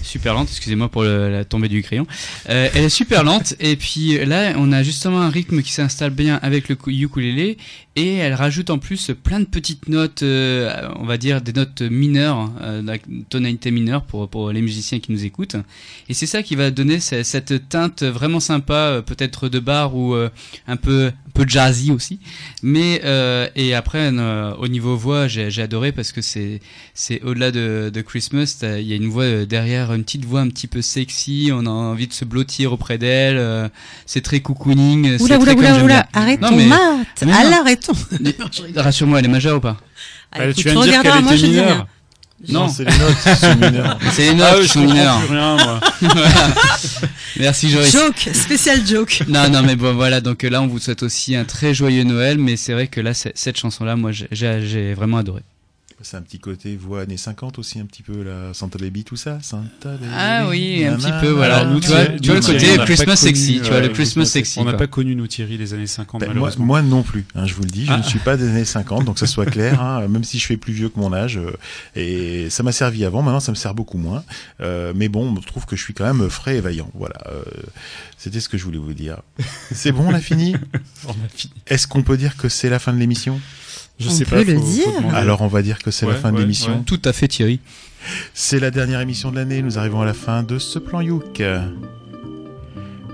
super lente, excusez-moi pour la tombée du crayon. Euh, elle est super lente et puis là on a justement un rythme qui s'installe bien avec le ukulélé et elle rajoute en plus plein de petites notes, euh, on va dire des notes mineures, euh, la tonalité mineure pour, pour les musiciens qui nous écoutent. Et c'est ça qui va donner ce- cette teinte vraiment sympa, euh, peut-être de bar ou euh, un peu peu jazzy aussi. Mais euh, et après euh, au niveau voix, j'ai j'ai adoré parce que c'est c'est au-delà de, de Christmas, il y a une voix euh, derrière, une petite voix un petit peu sexy. On a envie de se blottir auprès d'elle. euh, c'est très cocooning. c'est Oula, très oula, oula, oula, arrêtons, Non, mais- Matt. mais non. Alors, arrêtons. Rassure-moi, elle est majeure ou pas? Ah, écoute, tu. Non, c'est les notes qui sont mineures. C'est les notes Ah oui, qui je sont comprends mineures. plus rien, moi. Merci Joris. Joke, spécial joke. Non, non, mais bon, voilà. Donc là, on vous souhaite aussi un très joyeux Noël. Mais c'est vrai que là, cette chanson-là, moi, j'ai vraiment adoré. C'est un petit côté voix années 50 aussi, un petit peu, la Santa Baby, tout ça. Santa Baby. Ah oui, un petit peu, voilà. Alors, nous, tu vois, tu vois le côté on Christmas connu, sexy, tu vois, le Christmas sexy. On n'a pas connu, nous, Thierry, les années 50, Ben, moi, malheureusement. moi non plus, hein, je vous le dis, je Ah. ne suis pas des années 50, donc ça soit clair, hein, même si je fais plus vieux que mon âge, euh, et ça m'a servi avant, maintenant ça me sert beaucoup moins, euh, mais bon, je trouve que je suis quand même frais et vaillant, voilà, euh, c'était ce que je voulais vous dire. C'est bon, on a fini? On a fini. Est-ce qu'on peut dire que c'est la fin de l'émission? Je On sais peut pas. le faut- dire. Alors on va dire que c'est la Ouais, fin de l'émission. ouais. Tout à fait, Thierry. C'est la dernière émission de l'année, nous arrivons à la fin de ce plan Youk.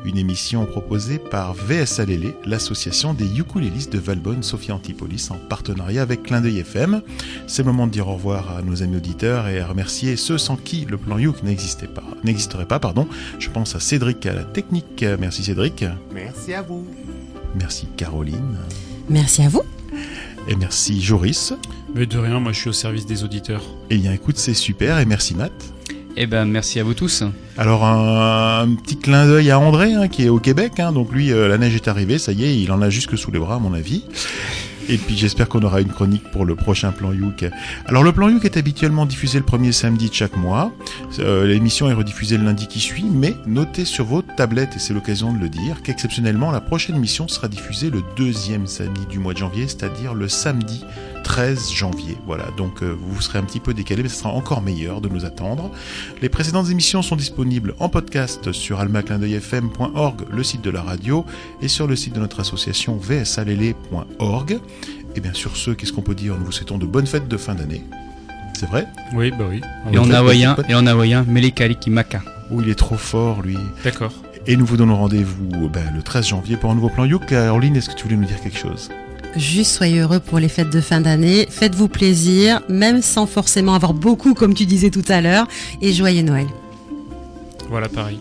Une émission proposée par VSA Lélé, l'association des ukulélistes de Valbonne, Sophie Antipolis, en partenariat avec Clin d'œil FM. C'est le moment de dire au revoir à nos amis auditeurs et à remercier ceux sans qui le plan Youk n'existait pas, n'existerait pas, pardon. Je pense à Cédric à la technique. Merci Cédric. Merci à vous. Merci Caroline. Merci à vous. Et merci Joris. Mais de rien, moi, je suis au service des auditeurs. Eh bien écoute, c'est super et merci Matt. Eh ben, merci à vous tous. Alors un, un petit clin d'œil à André hein, qui est au Québec, hein, donc lui euh, la neige est arrivée, ça y est, il en a jusque sous les bras à mon avis. Et puis j'espère qu'on aura une chronique pour le prochain plan Youk. Alors le plan Youk est habituellement diffusé le premier samedi de chaque mois. Euh, L'émission est rediffusée le lundi qui suit, mais notez sur vos tablettes, et c'est l'occasion de le dire, qu'exceptionnellement la prochaine émission sera diffusée le deuxième samedi du mois de janvier, c'est-à-dire le samedi 13 janvier. Voilà, donc euh, vous serez un petit peu décalé, mais ce sera encore meilleur de nous attendre. Les précédentes émissions sont disponibles en podcast sur almaclindeuilfm.org, le site de la radio, et sur le site de notre association vsalele.org. Et bien sur ce, qu'est-ce qu'on peut dire? Nous vous souhaitons de bonnes fêtes de fin d'année. C'est vrai? Oui, bah oui. Et en hawaïen, et en hawaïen, Melikali Maka. Oh, il est trop fort, lui. D'accord. Et nous vous donnons rendez-vous ben, le 13 janvier pour un nouveau plan Youk. Caroline, est-ce que tu voulais nous dire quelque chose? Juste soyez heureux pour les fêtes de fin d'année. Faites-vous plaisir, même sans forcément avoir beaucoup, comme tu disais tout à l'heure. Et joyeux Noël. Voilà, pareil.